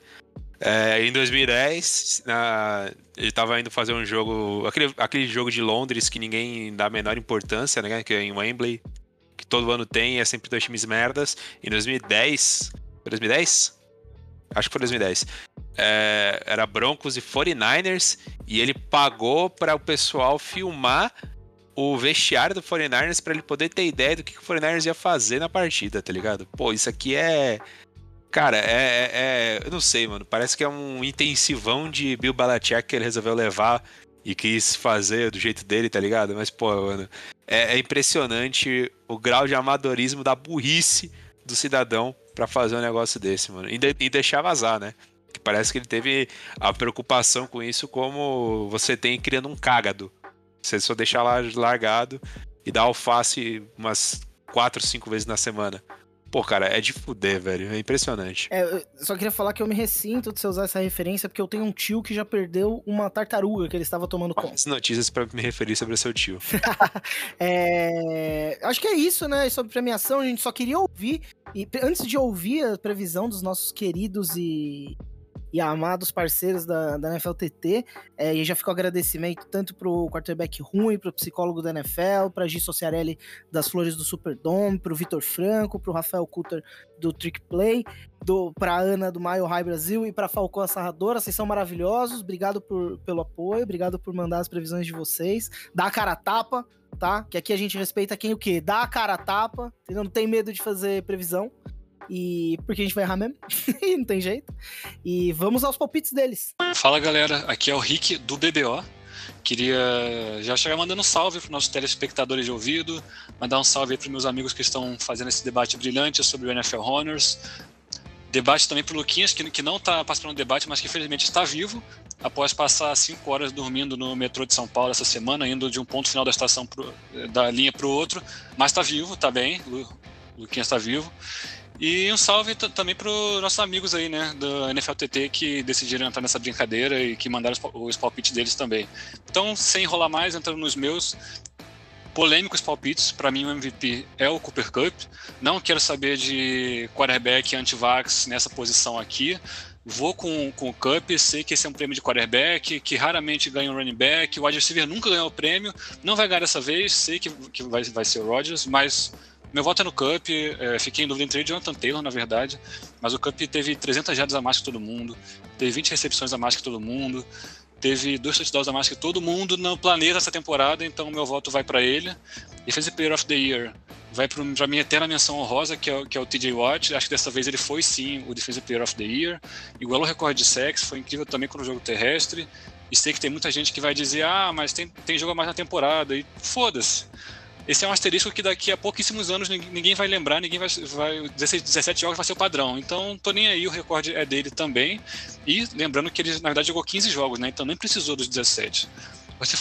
É, em 2010, na- ele tava indo fazer um jogo. Aquele, aquele jogo de Londres que ninguém dá a menor importância, né? Que é em Wembley, que todo ano tem, é sempre dois times merdas. Em 2010. Foi 2010? Acho que foi 2010. É, era Broncos e 49ers, e ele pagou para o pessoal filmar o vestiário do 49ers pra ele poder ter ideia do que, que o 49ers ia fazer na partida, tá ligado? Pô, isso aqui é. Cara, é, é- é- Eu não sei, mano. Parece que é um intensivão de Bill Belichick que ele resolveu levar e quis fazer do jeito dele, tá ligado? Mas, pô, mano. É, é impressionante o grau de amadorismo da burrice do cidadão pra fazer um negócio desse, mano. E, de- e deixar vazar, né? Que parece que ele teve a preocupação com isso como você tem criando um cágado. Você só deixar lá largado e dar alface umas quatro, cinco vezes na semana. Pô, cara, é de fuder, velho. É impressionante. É, só queria falar que eu me ressinto de você usar essa referência, porque eu tenho um tio que já perdeu uma tartaruga que ele estava tomando conta. As notícias pra me referir sobre o seu tio. É, Acho que é isso, né? Sobre premiação, a gente só queria ouvir. E antes de ouvir a previsão dos nossos queridos e, e amados parceiros da, da NFLTT, é, e já ficou agradecimento tanto pro quarterback ruim, pro psicólogo da NFL, pra Gi Sociarelli das Flores do Superdome, pro Vitor Franco, pro Rafael Kutter do Trick Play, do, pra Ana do Maio High Brasil e pra Falcão Assarradora. Vocês são maravilhosos. Obrigado por, pelo apoio, obrigado por mandar as previsões de vocês. Dá a cara a tapa, tá? Que aqui a gente respeita quem o quê? Dá a cara a tapa? Não tem medo de fazer previsão. E porque a gente vai errar mesmo. Não tem jeito. E vamos aos palpites deles. Fala galera, aqui é o Rick do BBO. Queria já chegar mandando um salve para os nossos telespectadores de ouvido, mandar um salve para meus amigos que estão fazendo esse debate brilhante sobre o NFL Honors. Debate também pro Luquinhas, que, que não está participando do debate, mas que infelizmente está vivo, após passar cinco horas dormindo no metrô de São Paulo essa semana, indo de um ponto final da estação pro, da linha para o outro, mas está vivo, está bem, o Luquinhas está vivo. E um salve também para os nossos amigos aí, né, do NFLTT que decidiram entrar nessa brincadeira e que mandaram os palpites deles também. Então, sem enrolar mais, entrando nos meus, polêmicos palpites. Para mim, o MVP é o Cooper Cup. Não quero saber de quarterback anti-vax nessa posição aqui. Vou com, com o Cup, sei que esse é um prêmio de quarterback, que raramente ganha um running back. O wide receiver nunca ganhou o prêmio, não vai ganhar dessa vez, sei que, que vai, vai ser o Rodgers, mas meu voto é no Cup. É, fiquei em dúvida entre e Jonathan Taylor, na verdade. Mas o Cup teve 300 jardas a mais que todo mundo, teve 20 recepções a mais que todo mundo teve dois touchdowns a mais que todo mundo no planeta essa temporada, então meu voto vai para ele. Defensive Player of the Year vai para minha eterna menção honrosa, que é, que é o TJ Watt. Acho que dessa vez ele foi sim o Defensive Player of the Year. Igual o recorde de sex, foi incrível também com o jogo terrestre. E sei que tem muita gente que vai dizer: ah, mas tem, tem jogo a mais na temporada. E foda-se. Esse é um asterisco que daqui a pouquíssimos anos ninguém vai lembrar, ninguém vai. vai 16, 17 jogos vai ser o padrão. Então, tô nem aí, o recorde é dele também. E lembrando que ele, na verdade, jogou 15 jogos, né? Então nem precisou dos 17.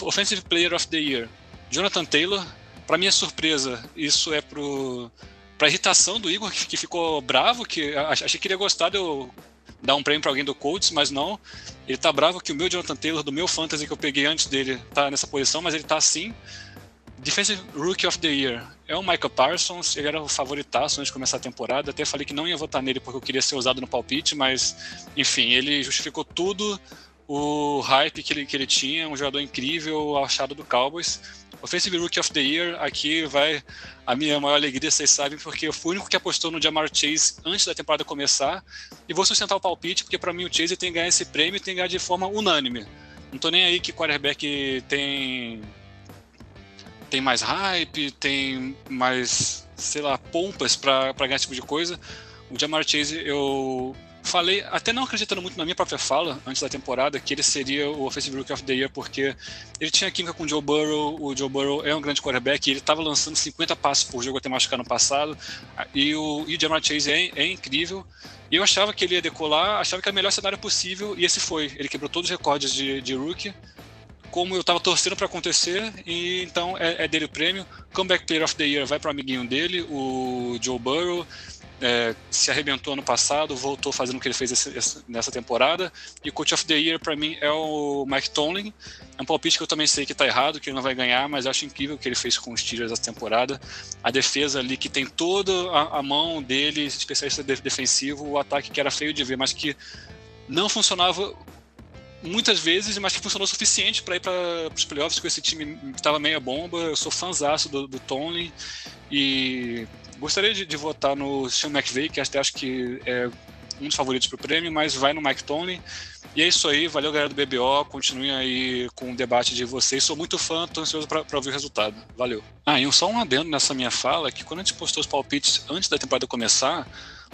Offensive Player of the Year, Jonathan Taylor. Para minha surpresa, isso é pro, pra irritação do Igor, que, ficou bravo, que achei que ele ia gostar de eu dar um prêmio para alguém do Colts, mas não. Ele tá bravo que o meu Jonathan Taylor, do meu fantasy que eu peguei antes dele, tá nessa posição, mas ele tá assim. Defensive Rookie of the Year é o Michael Parsons, ele era o favoritaço antes de começar a temporada. Até falei que não ia votar nele porque eu queria ser usado no palpite, mas enfim, ele justificou tudo o hype que ele, que ele tinha, um jogador incrível, achado do Cowboys. Offensive Rookie of the Year, aqui vai a minha maior alegria, vocês sabem, porque eu fui o único que apostou no Jamar Chase antes da temporada começar. E vou sustentar o palpite, porque para mim o Chase tem que ganhar esse prêmio e tem que ganhar de forma unânime. Não tô nem aí que quarterback tem tem mais hype, tem mais, sei lá, pompas para ganhar esse tipo de coisa. O Jamar Chase, eu falei, até não acreditando muito na minha própria fala antes da temporada, que ele seria o Offensive Rookie of the Year, porque ele tinha química com o Joe Burrow, o Joe Burrow é um grande quarterback, ele estava lançando 50 passos por jogo até machucar no passado, e o, e o Jamar Chase é, é incrível. E eu achava que ele ia decolar, achava que era o melhor cenário possível, e esse foi. Ele quebrou todos os recordes de, de rookie, como eu estava torcendo para acontecer, e então é, é, dele o prêmio. Comeback Player of the Year vai para o amiguinho dele, o Joe Burrow. É, se arrebentou ano passado, voltou fazendo o que ele fez esse, esse, nessa temporada. E o Coach of the Year para mim é o Mike Tomlin. É um palpite que eu também sei que está errado, que ele não vai ganhar, mas acho incrível o que ele fez com os Steelers essa temporada. A defesa ali que tem toda a, a mão dele, especialista de, defensivo, o ataque que era feio de ver, mas que não funcionava muitas vezes, mas que funcionou o suficiente para ir para os playoffs com esse time que estava meia bomba. Eu sou fãzaço do, do Tony e gostaria de, de, votar no Sean McVay, que até acho que é um dos favoritos para o prêmio, mas vai no Mike Tony. E é isso aí, valeu galera do BBO, continuem aí com o debate de vocês. Sou muito fã, tô ansioso para ouvir o resultado. Valeu. Ah, e só um adendo nessa minha fala, que quando a gente postou os palpites antes da temporada começar,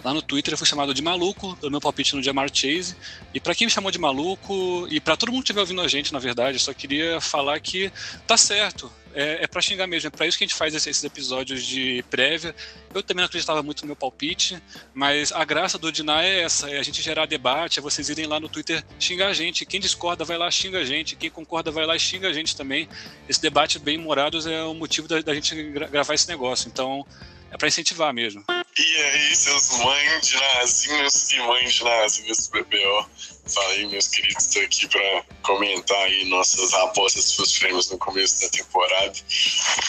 Lá no Twitter eu fui chamado de maluco, pelo meu palpite no Jamar Chase. E para quem me chamou de maluco, e para todo mundo que estiver ouvindo a gente, na verdade, eu só queria falar que tá certo. É, é para xingar mesmo, é para isso que a gente faz esses episódios de prévia. Eu também não acreditava muito no meu palpite, mas a graça do Diná é essa: é a gente gerar debate, é vocês irem lá no Twitter xingar a gente. Quem discorda vai lá xinga a gente, quem concorda vai lá e xinga a gente também. Esse debate bem morados é o motivo da, da gente gravar esse negócio. Então, é para incentivar mesmo. E aí, seus mães nazinhos e mães nazinhos do BBO. Fala aí, meus queridos, estou aqui para comentar aí nossas apostas para os prêmios no começo da temporada.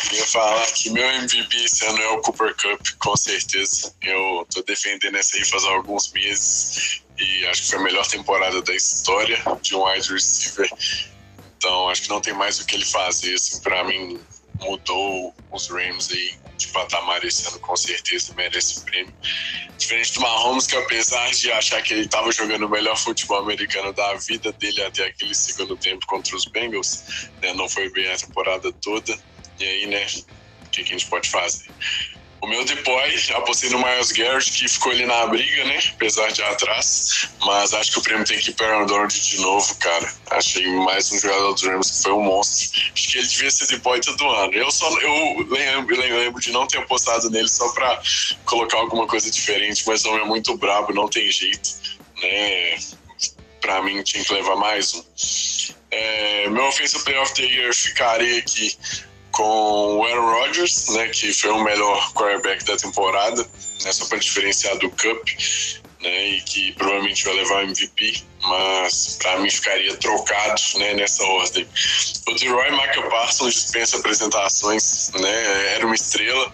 Queria falar que meu MVP esse ano é o Cooper Cup, com certeza. Eu estou defendendo essa aí faz alguns meses e acho que foi a melhor temporada da história de um wide receiver. Então, acho que não tem mais o que ele fazer, assim, para mim mudou os Rams aí de patamar esse ano, com certeza merece o prêmio. Diferente do Mahomes, que apesar de achar que ele estava jogando o melhor futebol americano da vida dele até aquele segundo tempo contra os Bengals, né, não foi bem a temporada toda. E aí, né, o que, que a gente pode fazer? O meu depois, apostei no Miles Garrett, que ficou ali na briga, né? Apesar de atrás. Mas acho que o prêmio tem que ir para Aaron Donald de novo, cara. Achei mais um jogador dos Rams que foi um monstro. Acho que ele devia ser depois todo ano. Eu só eu lembro, lembro de não ter apostado nele só para colocar alguma coisa diferente, mas o homem é muito brabo, não tem jeito, né? Pra mim tinha que levar mais um. É, meu Offensive Player of the Year ficaria aqui com o Aaron Rodgers, né, que foi o melhor quarterback da temporada, né, só para diferenciar do Cup, né, e que provavelmente vai levar o MVP, mas para mim ficaria trocado né, nessa ordem. O Leroy Michael Parsons dispensa apresentações, né, era uma estrela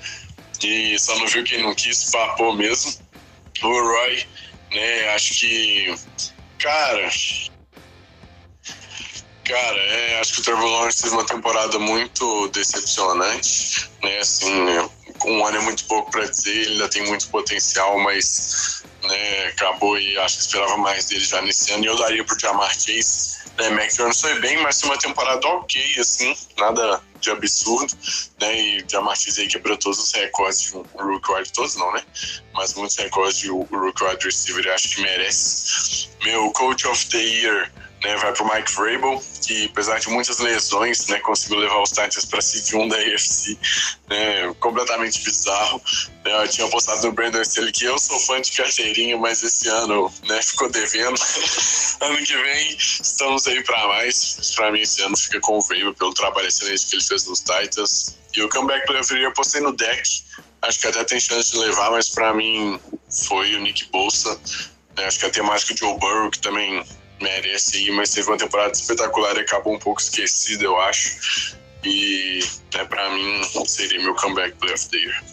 e só não viu quem não quis, papou mesmo. O Roy, né, acho que, cara, Cara, é, acho que o Trevor Lawrence teve uma temporada muito decepcionante, né? Assim, um ano é muito pouco para dizer, ele ainda tem muito potencial, mas né, acabou e acho que esperava mais dele já nesse ano. E eu daria pro Jamar Chase. Né, Mac Jones foi bem, mas foi uma temporada ok, assim, nada de absurdo, né? E Jamar Chase aí quebrou todos os recordes de um rookie wide, todos não, né? Mas muitos recordes de um rookie wide receiver, acho que merece. Meu Coach of the Year né, vai para o Mike Vrabel, que apesar de muitas lesões, né, conseguiu levar os Titans para Seed 1 da AFC, né, completamente bizarro. Né, eu tinha postado no Brandon Staley que eu sou fã de carteirinha, mas esse ano né, ficou devendo. ano que vem estamos aí para mais. Para mim esse ano fica com o Vrabel pelo trabalho excelente que ele fez nos Titans. E o comeback player eu postei no deck. Acho que até tem chance de levar, mas para mim foi o Nick Bolsa. Né, acho que a temática de Joe Burrow, que também merece ir, mas teve uma temporada espetacular e acabou um pouco esquecida, eu acho. E né, para mim seria meu comeback play of the year.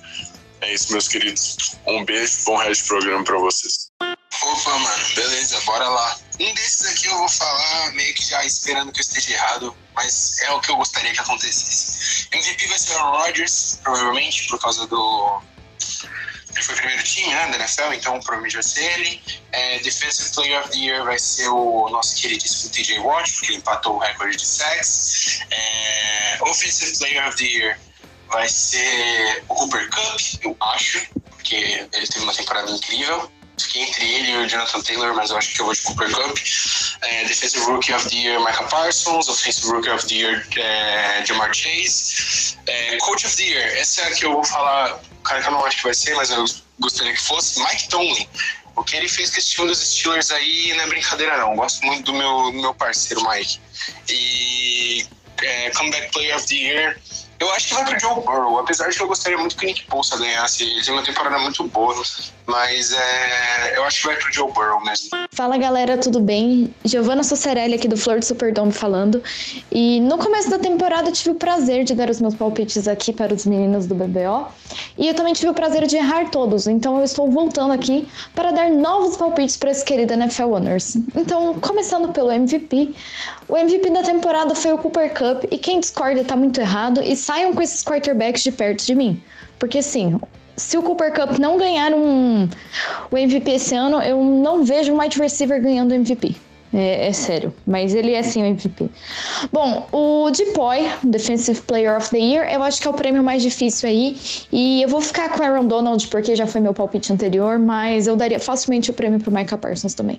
É isso, meus queridos. Um beijo, bom resto de programa para vocês. Opa, mano, beleza, bora lá. Um desses aqui eu vou falar meio que já esperando que eu esteja errado, mas é o que eu gostaria que acontecesse. MVP vai ser o Rodgers, provavelmente, por causa do ele foi o primeiro time né, da NFL, então provavelmente vai ser ele. É, Defensive Player of the Year vai ser o nosso queridíssimo TJ Watt, porque ele empatou o recorde de sacks. É, Offensive Player of the Year vai ser o Cooper Cup, eu acho, porque ele teve uma temporada incrível. Fiquei entre ele e o Jonathan Taylor, mas eu acho que eu vou de Cooper Cup. É, Defensive Rookie of the Year, Micah Parsons. Offensive Rookie of the Year, é, Jamar Chase. É, Coach of the Year, essa é que eu vou falar cara que eu não acho que vai ser, mas eu gostaria que fosse, Mike Tomlin. O que ele fez com esse time dos Steelers aí não é brincadeira, não. Gosto muito do meu, meu parceiro, Mike. E é, Comeback Player of the Year, eu acho que vai pro Joe Burrow, apesar de que eu gostaria muito que o Nick Bolsa ganhasse. Ele tem uma temporada muito boa, mas é, eu acho que vai pro Joe Burrow mesmo. Fala galera, tudo bem? Giovanna Socerelli aqui do Flor do Superdome falando. E no começo da temporada eu tive o prazer de dar os meus palpites aqui para os meninos do BBO. E eu também tive o prazer de errar todos, então eu estou voltando aqui para dar novos palpites para esse querido NFL Winners. Então, começando pelo MVP. O MVP da temporada foi o Cooper Cup e quem discorda tá muito errado e saiam com esses quarterbacks de perto de mim. Porque assim, se o Cooper Cup não ganhar um, o MVP esse ano, eu não vejo um wide receiver ganhando o MVP. É, é, sério, mas ele é sim o MVP. Bom, o Depoy, Defensive Player of the Year, eu acho que é o prêmio mais difícil aí. E eu vou ficar com o Aaron Donald porque já foi meu palpite anterior, mas eu daria facilmente o prêmio para o Micah Parsons também.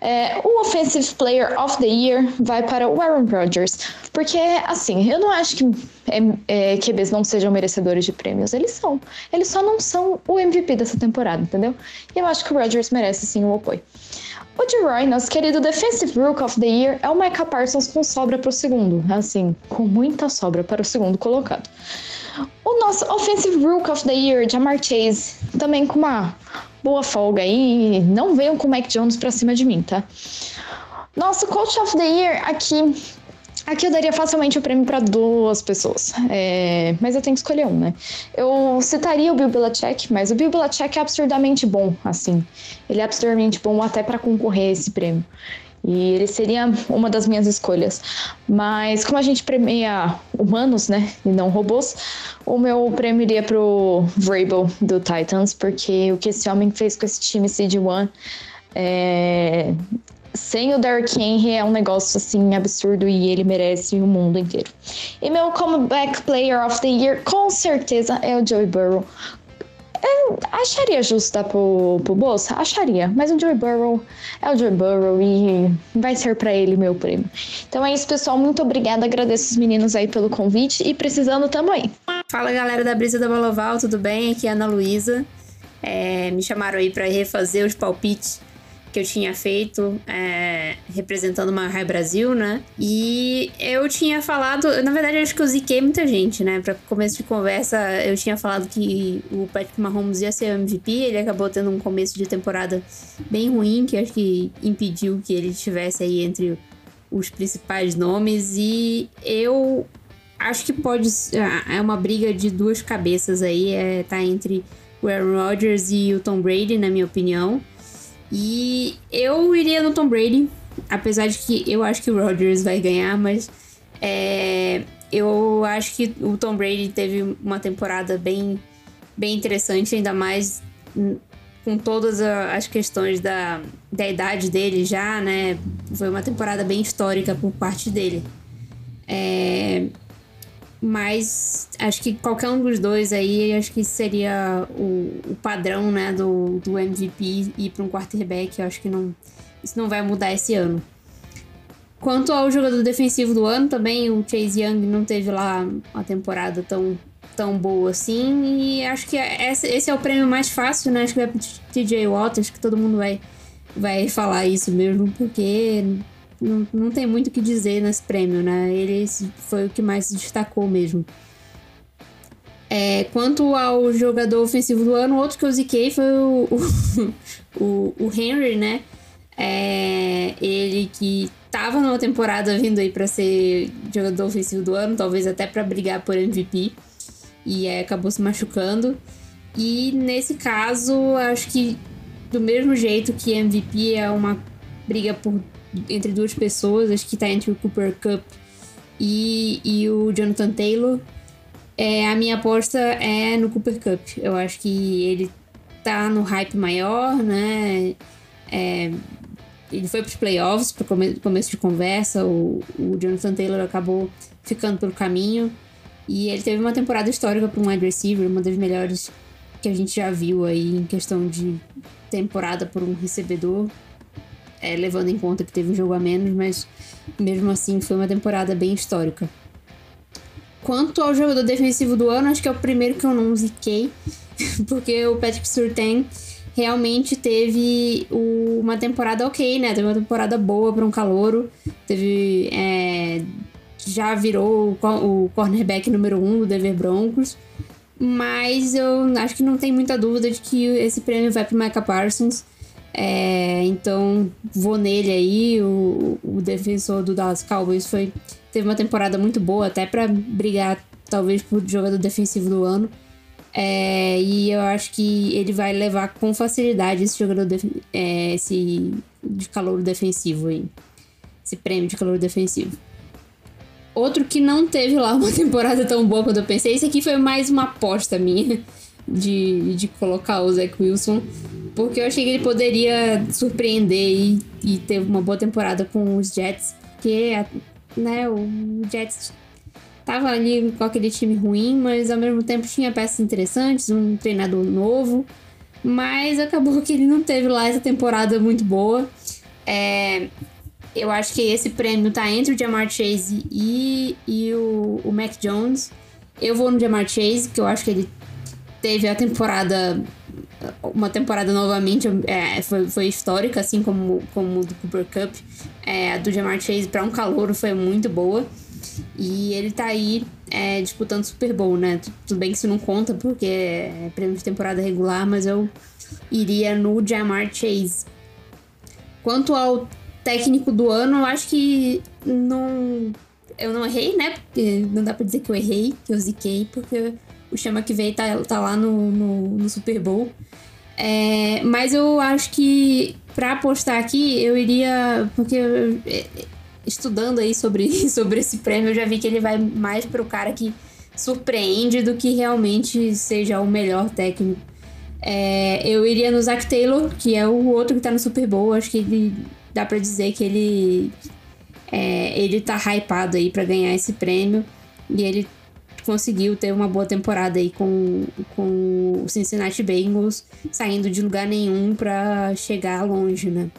É, o Offensive Player of the Year vai para o Aaron Rodgers, porque, assim, eu não acho que é, é, QBs não sejam merecedores de prêmios, eles são. Eles só não são o MVP dessa temporada, entendeu? E eu acho que o Rodgers merece, sim, o apoio. O D-Roy, nosso querido Defensive Rook of the Year, é o Micah Parsons com sobra para o segundo, assim, com muita sobra para o segundo colocado. O nosso Offensive Rook of the Year, Jamar Chase, também com uma boa folga aí. Não venham com o Mac Jones pra cima de mim, tá? Nosso Coach of the Year aqui. Aqui eu daria facilmente o prêmio para duas pessoas, é, mas eu tenho que escolher um, né? Eu citaria o Bill Belichick, mas o Bill Belichick é absurdamente bom, assim. Ele é absurdamente bom até para concorrer a esse prêmio. E ele seria uma das minhas escolhas. Mas como a gente premia humanos, né, e não robôs, o meu prêmio iria pro Vrabel do Titans, porque o que esse homem fez com esse time Seed One é... sem o Derrick Henry é um negócio assim absurdo e ele merece o mundo inteiro. E meu comeback player of the year com certeza é o Joey Burrow é, acharia justo dar pro, pro Bolsa? Acharia, mas o Joe Burrow é o Joe Burrow e vai ser para ele meu prêmio. Então é isso, pessoal. Muito obrigada. Agradeço os meninos aí pelo convite e precisando também. Fala galera da Brisa da Baloval, tudo bem? Aqui é a Ana Luísa. É, me chamaram aí para refazer os palpites que eu tinha feito é, representando uma High Brasil, né? E eu tinha falado, na verdade, acho que eu ziquei muita gente, né? Para começo de conversa, eu tinha falado que o Patrick Mahomes ia ser o MVP, ele acabou tendo um começo de temporada bem ruim, que acho que impediu que ele estivesse aí entre os principais nomes. E eu acho que pode. É uma briga de duas cabeças aí, é, tá entre o Aaron Rodgers e o Tom Brady, na minha opinião. E eu iria no Tom Brady, apesar de que eu acho que o Rodgers vai ganhar, mas é, eu acho que o Tom Brady teve uma temporada bem, bem interessante, ainda mais com todas as questões da, da idade dele já, né? Foi uma temporada bem histórica por parte dele. É, mas acho que qualquer um dos dois aí, acho que seria o, o padrão, né, do, do MVP ir para um quarterback. Eu acho que não, isso não vai mudar esse ano. Quanto ao jogador defensivo do ano, também o Chase Young não teve lá uma temporada tão, tão boa assim. E acho que esse, esse é o prêmio mais fácil, né? Acho que vai pro TJ Watt, acho que todo mundo vai, vai falar isso mesmo, porque não, não tem muito o que dizer nesse prêmio, né? Ele foi o que mais se destacou mesmo. É, quanto ao jogador ofensivo do ano, outro que eu ziquei foi o, o, o Henry, né? É, ele que tava numa temporada vindo aí para ser jogador ofensivo do ano, talvez até para brigar por MVP, e é, acabou se machucando. E nesse caso, acho que do mesmo jeito que MVP é uma briga por entre duas pessoas, acho que tá entre o Cooper Cup e, e o Jonathan Taylor. É, a minha aposta é no Cooper Cup. Eu acho que ele tá no hype maior, né? É, ele foi pros playoffs, para come começo de conversa. O, o Jonathan Taylor acabou ficando pelo caminho. E ele teve uma temporada histórica para um wide receiver, uma das melhores que a gente já viu aí em questão de temporada por um recebedor é, levando em conta que teve um jogo a menos, mas mesmo assim foi uma temporada bem histórica. Quanto ao jogador defensivo do ano, acho que é o primeiro que eu não ziquei, porque o Patrick Surtain realmente teve uma temporada ok, né? Teve uma temporada boa para um calouro, teve é, já virou o cornerback número um do Denver Broncos, mas eu acho que não tem muita dúvida de que esse prêmio vai para Micah Parsons. É, então vou nele aí. O, o defensor do Dallas Cowboys foi, teve uma temporada muito boa, até para brigar talvez por jogador defensivo do ano. É, e eu acho que ele vai levar com facilidade esse jogador é, esse de calor defensivo aí. Esse prêmio de calor defensivo. Outro que não teve lá uma temporada tão boa quanto eu pensei. Esse aqui foi mais uma aposta minha de, de colocar o Zach Wilson. Porque eu achei que ele poderia surpreender e, e ter uma boa temporada com os Jets. Porque, né, o Jets tava ali com aquele time ruim, mas ao mesmo tempo tinha peças interessantes, um treinador novo. Mas acabou que ele não teve lá essa temporada muito boa. É, eu acho que esse prêmio tá entre o Jamar Chase e, e o, o Mac Jones. Eu vou no Jamar Chase, que eu acho que ele teve a temporada uma temporada novamente é, foi, foi histórica, assim como, como do Cooper Cup. É, a do Jamar Chase para um calouro foi muito boa. E ele tá aí é, disputando Super Bowl, né? Tudo bem que isso não conta porque é prêmio de temporada regular, mas eu iria no Jamar Chase. Quanto ao técnico do ano, eu acho que não. Eu não errei, né? Porque não dá pra dizer que eu errei, que eu ziquei, porque o Chama que veio tá, tá lá no, no, no Super Bowl. É, mas eu acho que para apostar aqui, eu iria. Porque é, estudando aí sobre, sobre esse prêmio, eu já vi que ele vai mais pro cara que surpreende do que realmente seja o melhor técnico. É, eu iria no Zach Taylor, que é o outro que tá no Super Bowl. Acho que ele dá para dizer que ele é, ele tá hypado aí para ganhar esse prêmio. E ele conseguiu ter uma boa temporada aí com, com o Cincinnati Bengals saindo de lugar nenhum para chegar longe, né?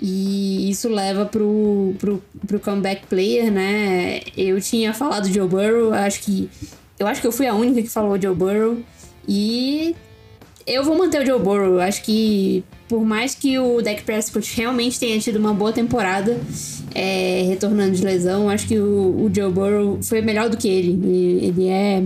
E isso leva pro, pro, pro comeback player, né? Eu tinha falado Joe Burrow, acho que. Eu acho que eu fui a única que falou Joe Burrow. E eu vou manter o Joe Burrow. Acho que por mais que o Dak Prescott realmente tenha tido uma boa temporada, é, retornando de lesão, acho que o, o, Joe Burrow foi melhor do que ele. Ele, ele é,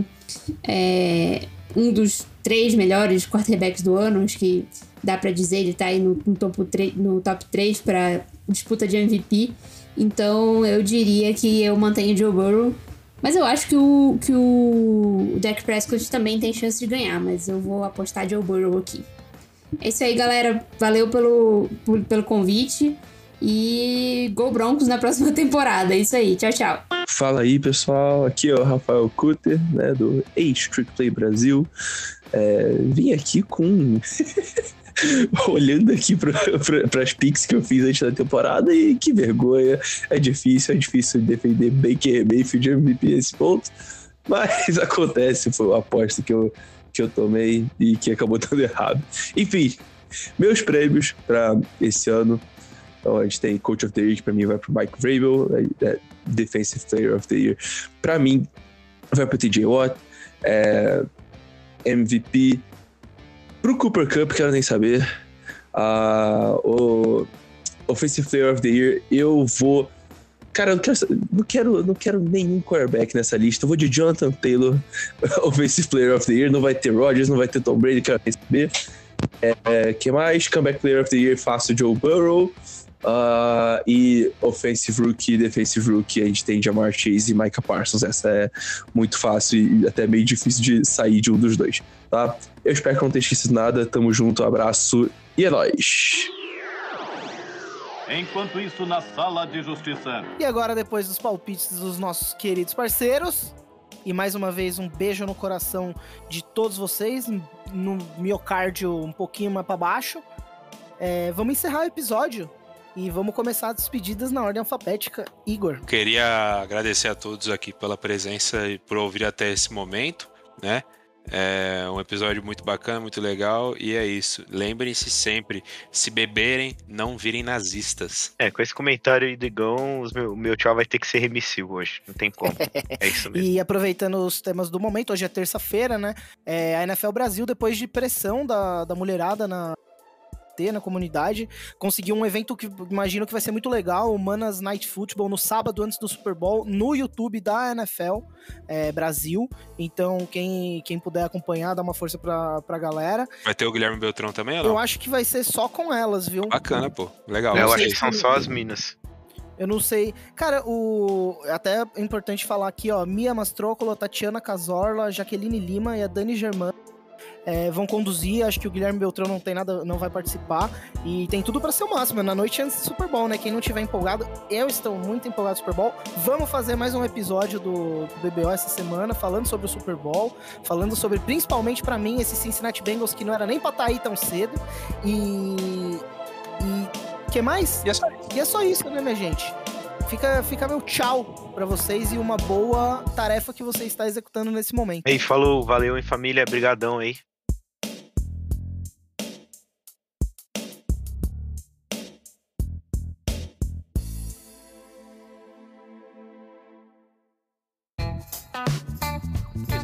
é, um dos três melhores quarterbacks do ano. Acho que dá para dizer, ele tá aí no, no, topo no top 3 para disputa de MVP. Então eu diria que eu mantenho o Joe Burrow. Mas eu acho que o, que o Dak Prescott também tem chance de ganhar, mas eu vou apostar Joe Burrow aqui. É isso aí, galera. Valeu pelo, pelo convite. E Go Broncos na próxima temporada. É isso aí. Tchau, tchau. Fala aí, pessoal. Aqui é o Rafael Cutter, né, do A-Strict Play Brasil. É, vim aqui com. Olhando aqui para as picks que eu fiz antes da temporada e que vergonha. É difícil, é difícil defender Baker Mayfield MVP esse ponto. Mas acontece, foi uma aposta que eu que eu tomei e que acabou dando errado. Enfim, meus prêmios para esse ano. Então a gente tem Coach of the Year, que mim vai pro Mike Vrabel, é, é Defensive Player of the Year. Pra mim, vai pro TJ Watt, é, MVP. Pro Cooper Cup, quero nem saber. Uh, o Offensive Player of the Year, eu vou Cara, eu não quero, não quero, não quero nenhum quarterback nessa lista. Eu vou de Jonathan Taylor, Offensive Player of the Year. Não vai ter Rodgers, não vai ter Tom Brady, quero receber. É, que mais? Comeback Player of the Year, fácil Joe Burrow. Uh, e Offensive Rookie, Defensive Rookie, a gente tem Jamar Chase e Micah Parsons. Essa é muito fácil e até meio difícil de sair de um dos dois, tá? Eu espero que não tenha esquecido nada. Tamo junto, abraço e é nóis! Enquanto isso, na sala de justiça. E agora, depois dos palpites dos nossos queridos parceiros, e mais uma vez um beijo no coração de todos vocês, no miocárdio um pouquinho mais para baixo. É, vamos encerrar o episódio e vamos começar as despedidas na ordem alfabética. Igor. Queria agradecer a todos aqui pela presença e por ouvir até esse momento, né? É um episódio muito bacana, muito legal, e é isso. Lembrem-se sempre: se beberem, não virem nazistas. É, com esse comentário aí do Igão, meu, meu tchau vai ter que ser remissivo hoje. Não tem como. É isso mesmo. e aproveitando os temas do momento, hoje é terça-feira, né? É, a NFL Brasil, depois de pressão da, da mulherada na, ter na comunidade. Conseguiu um evento que imagino que vai ser muito legal, o Manas Night Football, no sábado antes do Super Bowl, no YouTube da NFL é, Brasil. Então, quem, quem puder acompanhar, dá uma força pra, pra galera. Vai ter o Guilherme Beltrão também ou não? Eu acho que vai ser só com elas, viu? Bacana, pô. Legal. Eu acho que são só as minas. Eu não sei. Cara, o. Até é importante falar aqui, ó. Mia Mastrócolo, Tatiana Casorla, Jaqueline Lima e a Dani Germano é, vão conduzir. Acho que o Guilherme Beltrão não tem nada, não vai participar. E tem tudo para ser o máximo. Na noite antes do Super Bowl, né? Quem não tiver empolgado, eu estou muito empolgado com o Super Bowl. Vamos fazer mais um episódio do, do BBO essa semana, falando sobre o Super Bowl, falando sobre, principalmente para mim, esse Cincinnati Bengals que não era nem pra estar tá aí tão cedo. E. E. que mais? E é só isso, e é só isso né, minha gente? Fica, fica meu tchau para vocês e uma boa tarefa que você está executando nesse momento. Ei, falou, valeu em família, brigadão aí.